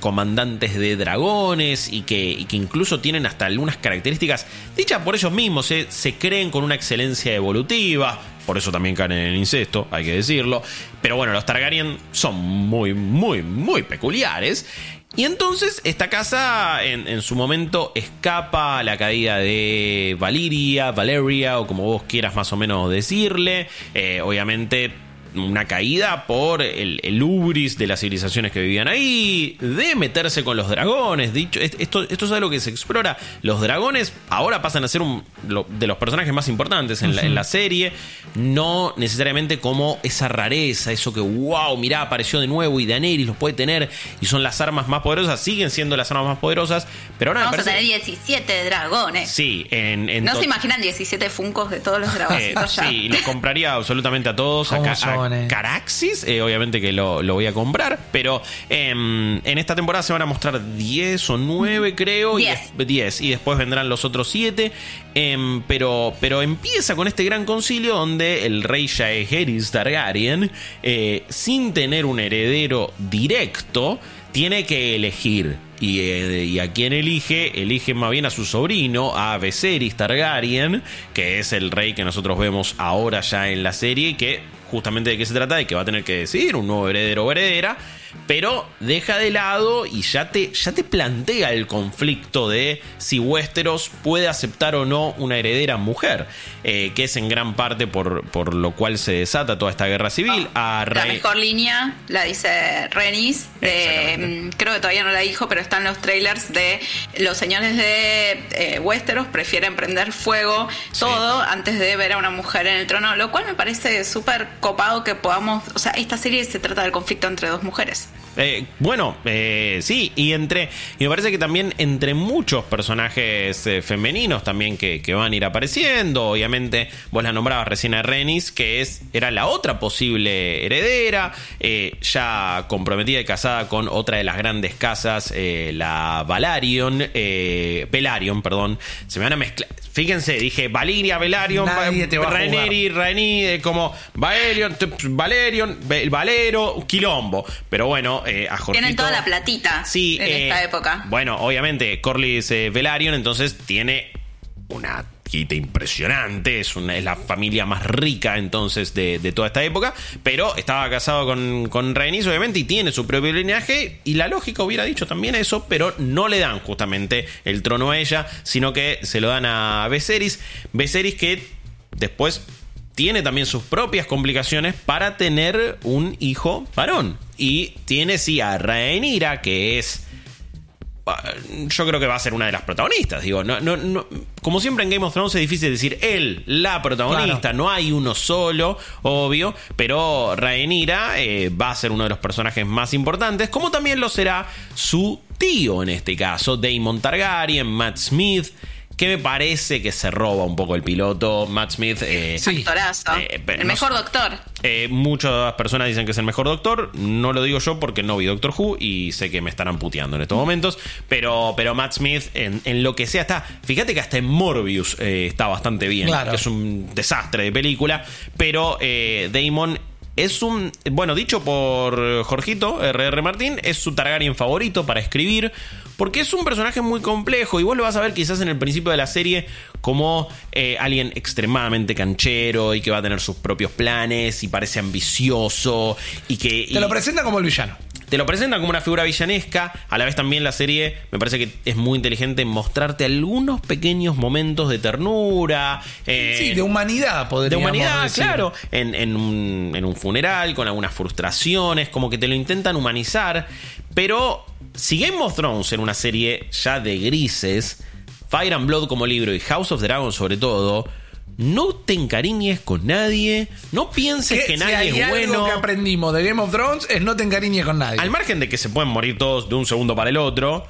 comandantes de dragones y que, y que incluso tienen hasta algunas características dichas por ellos mismos, se creen con una excelencia evolutiva. Por eso también caen en el incesto, hay que decirlo. Pero bueno, los Targaryen son muy, muy, muy peculiares. Y entonces esta casa en, en su momento escapa a la caída de Valiria, Valeria o como vos quieras más o menos decirle. Eh, obviamente una caída por el, el ubris de las civilizaciones que vivían ahí, de meterse con los dragones. Dicho, esto, esto es algo que se explora. Los dragones ahora pasan a ser un, de los personajes más importantes en, la, en la serie, no necesariamente como esa rareza, eso que, wow, mirá, apareció de nuevo y Daenerys los puede tener y son las armas más poderosas, siguen siendo las armas más poderosas, pero ahora Vamos a tener 17 dragones. Sí, en, ¿No se imaginan 17 funcos de todos los dragones? Eh, sí, los compraría absolutamente a todos. A, Caraxis, eh, obviamente que lo, voy a comprar, pero em, en esta temporada se van a mostrar 10 o 9, creo. 10. Y, 10 y después vendrán los otros 7. Em, pero, pero empieza con este gran concilio donde el rey Jaehaerys Targaryen, eh, sin tener un heredero directo, tiene que elegir. Eh, y, a quién elige, elige más bien a su sobrino, a Viserys Targaryen, que es el rey que nosotros vemos ahora ya en la serie, y que justamente de qué se trata, de que va a tener que decidir un nuevo heredero o heredera pero deja de lado y ya te, ya te plantea el conflicto de si Westeros puede aceptar o no una heredera mujer, eh, que es en gran parte por, por lo cual se desata toda esta guerra civil. Ah, la mejor línea la dice Renis, mm, creo que todavía no la dijo, pero están los trailers de los señores de eh, Westeros prefieren prender fuego todo antes de ver a una mujer en el trono, lo cual me parece súper copado que podamos, o sea, esta serie se trata del conflicto entre dos mujeres. Eh, bueno, eh, sí, y entre. Y me parece que también entre muchos personajes eh, femeninos también que, van a ir apareciendo. Obviamente, vos la nombrabas recién a Renis, que es, era la otra posible heredera. ya comprometida y casada con otra de las grandes casas, la Valarion. Velarion, perdón. Se me van a mezclar. Fíjense, dije Valiria, Velarion, Raineri, Rainy, como Valerion, Valerion, Valero, Quilombo. Pero bueno, eh, a Jorgito, Tienen toda la platita sí, en esta eh, época. Bueno, obviamente, Corlys eh, Velaryon, entonces tiene una quita impresionante, es, una, es la familia más rica entonces de, toda esta época, pero estaba casado con, con Rhaenys obviamente y tiene su propio linaje y la lógica hubiera dicho también eso, pero no le dan justamente el trono a ella, sino que se lo dan a Viserys, Viserys que después tiene también sus propias complicaciones para tener un hijo varón. Y tiene sí a Rhaenyra, que es ah, yo creo que va a ser una de las protagonistas. Digo, no, no, como siempre en Game of Thrones es difícil decir él, la protagonista, no hay uno solo, obvio, pero Rhaenyra eh, va a ser uno de los personajes más importantes, como también lo será su tío en este caso, Daemon Targaryen, Matt Smith que me parece que se roba un poco el piloto. Matt Smith. Eh, eh el mejor doctor. Eh, muchas personas dicen que es el mejor doctor. No lo digo yo porque no vi Doctor Who y sé que me estarán puteando en estos momentos. Pero, pero Matt Smith, en, lo que sea, está. Fíjate que hasta en Morbius eh, está bastante bien. Que es un desastre de película. Pero Damon es un. Bueno, dicho por Jorgito, RR Martín, es su Targaryen favorito para escribir. Porque es un personaje muy complejo y vos lo vas a ver quizás en el principio de la serie como eh, alguien extremadamente canchero y que va a tener sus propios planes y parece ambicioso y que... Te lo presenta como el villano te lo presenta como una figura villanesca. A la vez también la serie me parece que es muy inteligente en mostrarte algunos pequeños momentos de ternura. Eh, sí, de humanidad, podríamos De humanidad, claro. En, en, un, en un funeral, con algunas frustraciones, como que te lo intentan humanizar. Pero si Game of Thrones era una serie ya de grises, Fire and Blood como libro y House of Dragon sobre todo, no te encariñes con nadie, no pienses que, nadie es bueno. Algo que aprendimos de Game of Thrones es no te encariñes con nadie. Al margen de que se pueden morir todos de un segundo para el otro,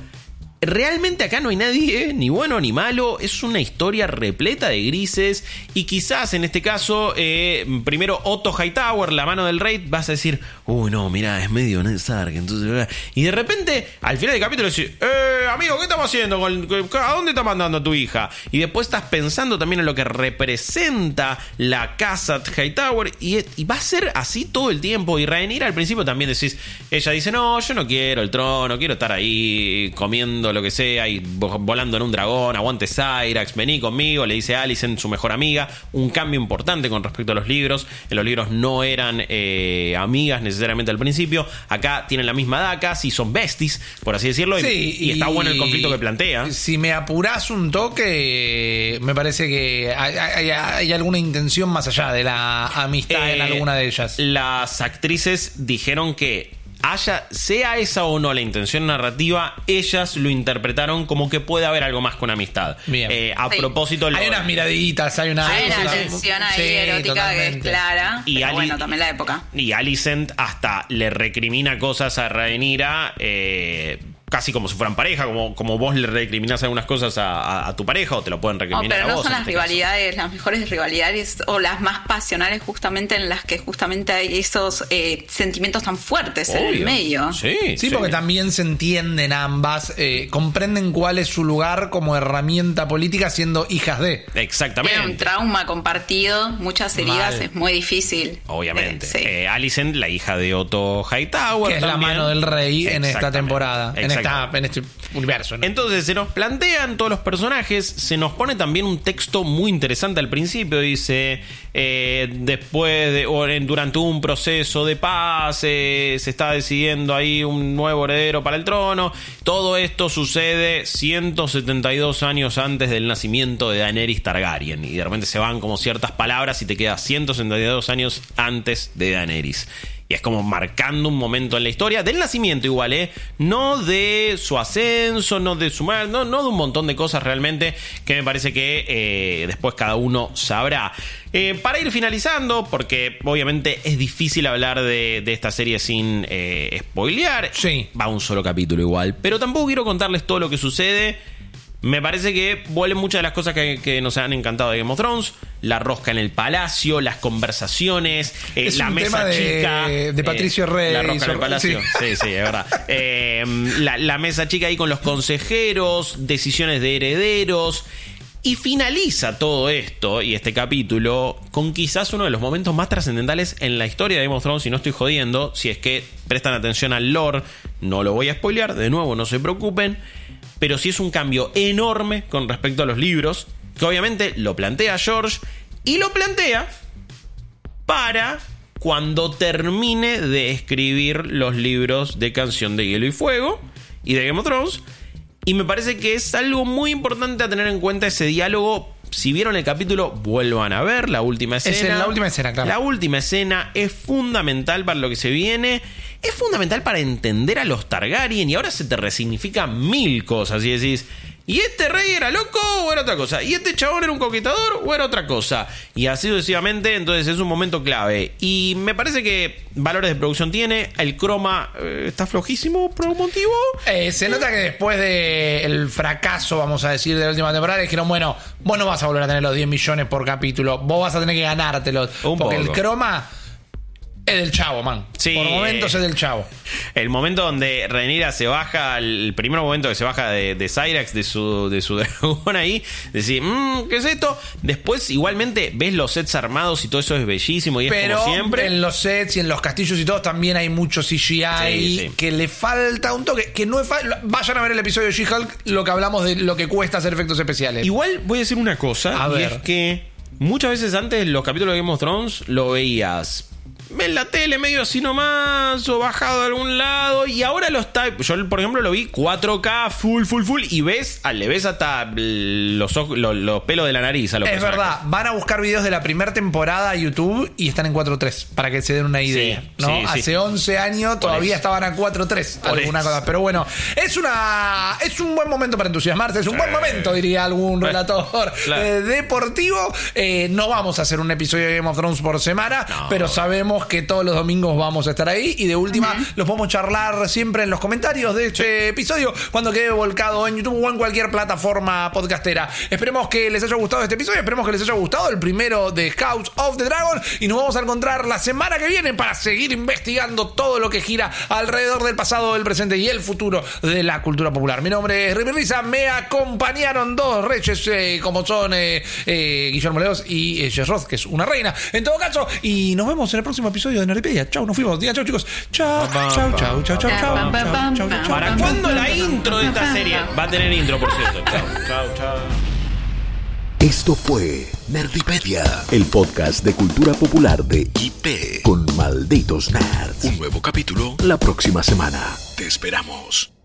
realmente acá no hay nadie, ni bueno ni malo, es una historia repleta de grises y quizás en este caso, eh, primero Otto Hightower, la mano del rey, vas a decir, uy no, mira, es medio Ned Stark, entonces, y de repente al final del capítulo decís, eh, amigo, ¿qué estamos haciendo? ¿A dónde está mandando a tu hija? Y después estás pensando también en lo que representa la casa Hightower y, y va a ser así todo el tiempo y Rhaenyra al principio también decís, ella dice, no, yo no quiero el trono, quiero estar ahí comiendo lo que sea, y volando en un dragón, aguante Cyrax, vení conmigo, le dice Alicent, su mejor amiga, un cambio importante con respecto a los libros, en los libros no eran eh, amigas necesariamente al principio, acá tienen la misma DACA, si son besties, por así decirlo, y, está bueno el conflicto que plantea. Si me apurás un toque, me parece que hay, alguna intención más allá de la amistad en eh, alguna de ellas. Las actrices dijeron que haya, sea esa o no la intención narrativa, ellas lo interpretaron como que puede haber algo más con amistad. Bien. Eh, a propósito. Hay unas miraditas, hay una. Hay una tensión ahí erótica que es clara. Y bueno, también la época. Y Alicent hasta le recrimina cosas a Rhaenyra. Eh, casi como si fueran pareja, como, como vos le recriminás algunas cosas a, tu pareja o te lo pueden recriminar no, pero no son las este rivalidades, las mejores rivalidades o las más pasionales justamente en las que justamente hay esos eh, sentimientos tan fuertes en el medio. Sí, sí, porque también se entienden ambas, eh, comprenden cuál es su lugar como herramienta política siendo hijas de. Exactamente. Tiene un trauma compartido, muchas heridas, es muy difícil. Obviamente. Eh, Alicent, la hija de Otto Hightower. Que es la mano del rey en esta temporada en este universo. Entonces se nos plantean todos los personajes, se nos pone también un texto muy interesante al principio, dice, eh, después de, o durante un proceso de paz, eh, se está decidiendo ahí un nuevo heredero para el trono, todo esto sucede 172 años antes del nacimiento de Daenerys Targaryen, y de repente se van como ciertas palabras y te queda 172 años antes de Daenerys. Y es como marcando un momento en la historia del nacimiento igual, ¿eh? No de su ascenso, no de su... No, no de un montón de cosas realmente que me parece que eh, después cada uno sabrá. Eh, para ir finalizando, porque obviamente es difícil hablar de, esta serie sin eh, spoilear. Sí. Va un solo capítulo igual. Pero tampoco quiero contarles todo lo que sucede me parece que vuelven muchas de las cosas que, nos han encantado de Game of Thrones. La rosca en el palacio, las conversaciones, eh, la mesa chica. De Patricio eh, Rey. La rosca en el palacio. Sí, sí, es verdad. Eh, la, mesa chica ahí con los consejeros, decisiones de herederos. Y finaliza todo esto y este capítulo con quizás uno de los momentos más trascendentales en la historia de Game of Thrones. Si no estoy jodiendo, si es que prestan atención al lore, no lo voy a spoilear. De nuevo, no se preocupen pero sí es un cambio enorme con respecto a los libros, que obviamente lo plantea George y lo plantea para cuando termine de escribir los libros de Canción de Hielo y Fuego y de Game of Thrones. Y me parece que es algo muy importante a tener en cuenta ese diálogo. Si vieron el capítulo, vuelvan a ver la última escena. Es la última escena, claro. La última escena es fundamental para lo que se viene es fundamental para entender a los Targaryen y ahora se te resignifica mil cosas y decís, ¿y este rey era loco o era otra cosa? ¿Y este chabón era un conquistador o era otra cosa? Y así sucesivamente, entonces es un momento clave. Y me parece que valores de producción tiene, el croma eh, está flojísimo por algún motivo. Eh, se nota que después del fracaso, vamos a decir, de la última temporada, dijeron, bueno, vos no vas a volver a tener los 10 millones por capítulo, vos vas a tener que ganártelos. porque el croma es del chavo, man. Sí. Por momentos es del chavo. El momento donde Renira se baja, el primer momento que se baja de, de Cyrax, de su, de su dragón ahí, decir, mmm, ¿qué es esto? Después, igualmente, ves los sets armados y todo eso es bellísimo y es como siempre. En los sets y en los castillos y todo también hay mucho CGI que le falta un toque. Que no es Vayan a ver el episodio de She-Hulk, lo que hablamos de lo que cuesta hacer efectos especiales. Igual voy a decir una cosa, y es que muchas veces antes los capítulos de Game of Thrones lo veías en la tele medio así nomás o bajado de algún lado y ahora lo está yo por ejemplo lo vi 4K full full full y ves le ves hasta los, los, pelos de la nariz a es verdad van a buscar videos de la primera temporada a YouTube y están en 4.3 para que se den una idea ¿no? hace 11 años todavía estaban a 4.3 alguna cosa pero bueno es una es un buen momento para entusiasmarse es un buen momento diría algún relator eh, deportivo. Eh, no vamos a hacer un episodio de Game of Thrones por semana pero sabemos que todos los domingos vamos a estar ahí y de última los podemos charlar siempre en los comentarios de este episodio cuando quede volcado en YouTube o en cualquier plataforma podcastera. Esperemos que les haya gustado este episodio, esperemos que les haya gustado el primero de House of the Dragon y nos vamos a encontrar la semana que viene para seguir investigando todo lo que gira alrededor del pasado, del presente y el futuro de la cultura popular. Mi nombre es River Risa, me acompañaron dos reyes eh, como son eh, eh, Guillermo Leos y Jess Roth, que es una reina en todo caso, y nos vemos en el próximo episodio de Nerdipedia. Chau, nos fuimos. Diga chau, chicos. Chau, chau, chau, chau, chau, chau. chau, chau, chau. ¿Para cuándo la intro de esta serie? Va a tener intro, por cierto. Chao, chao, chao. Esto fue Nerdipedia, el podcast de cultura popular de IP con malditos nerds. Un nuevo capítulo La próxima semana. te esperamos.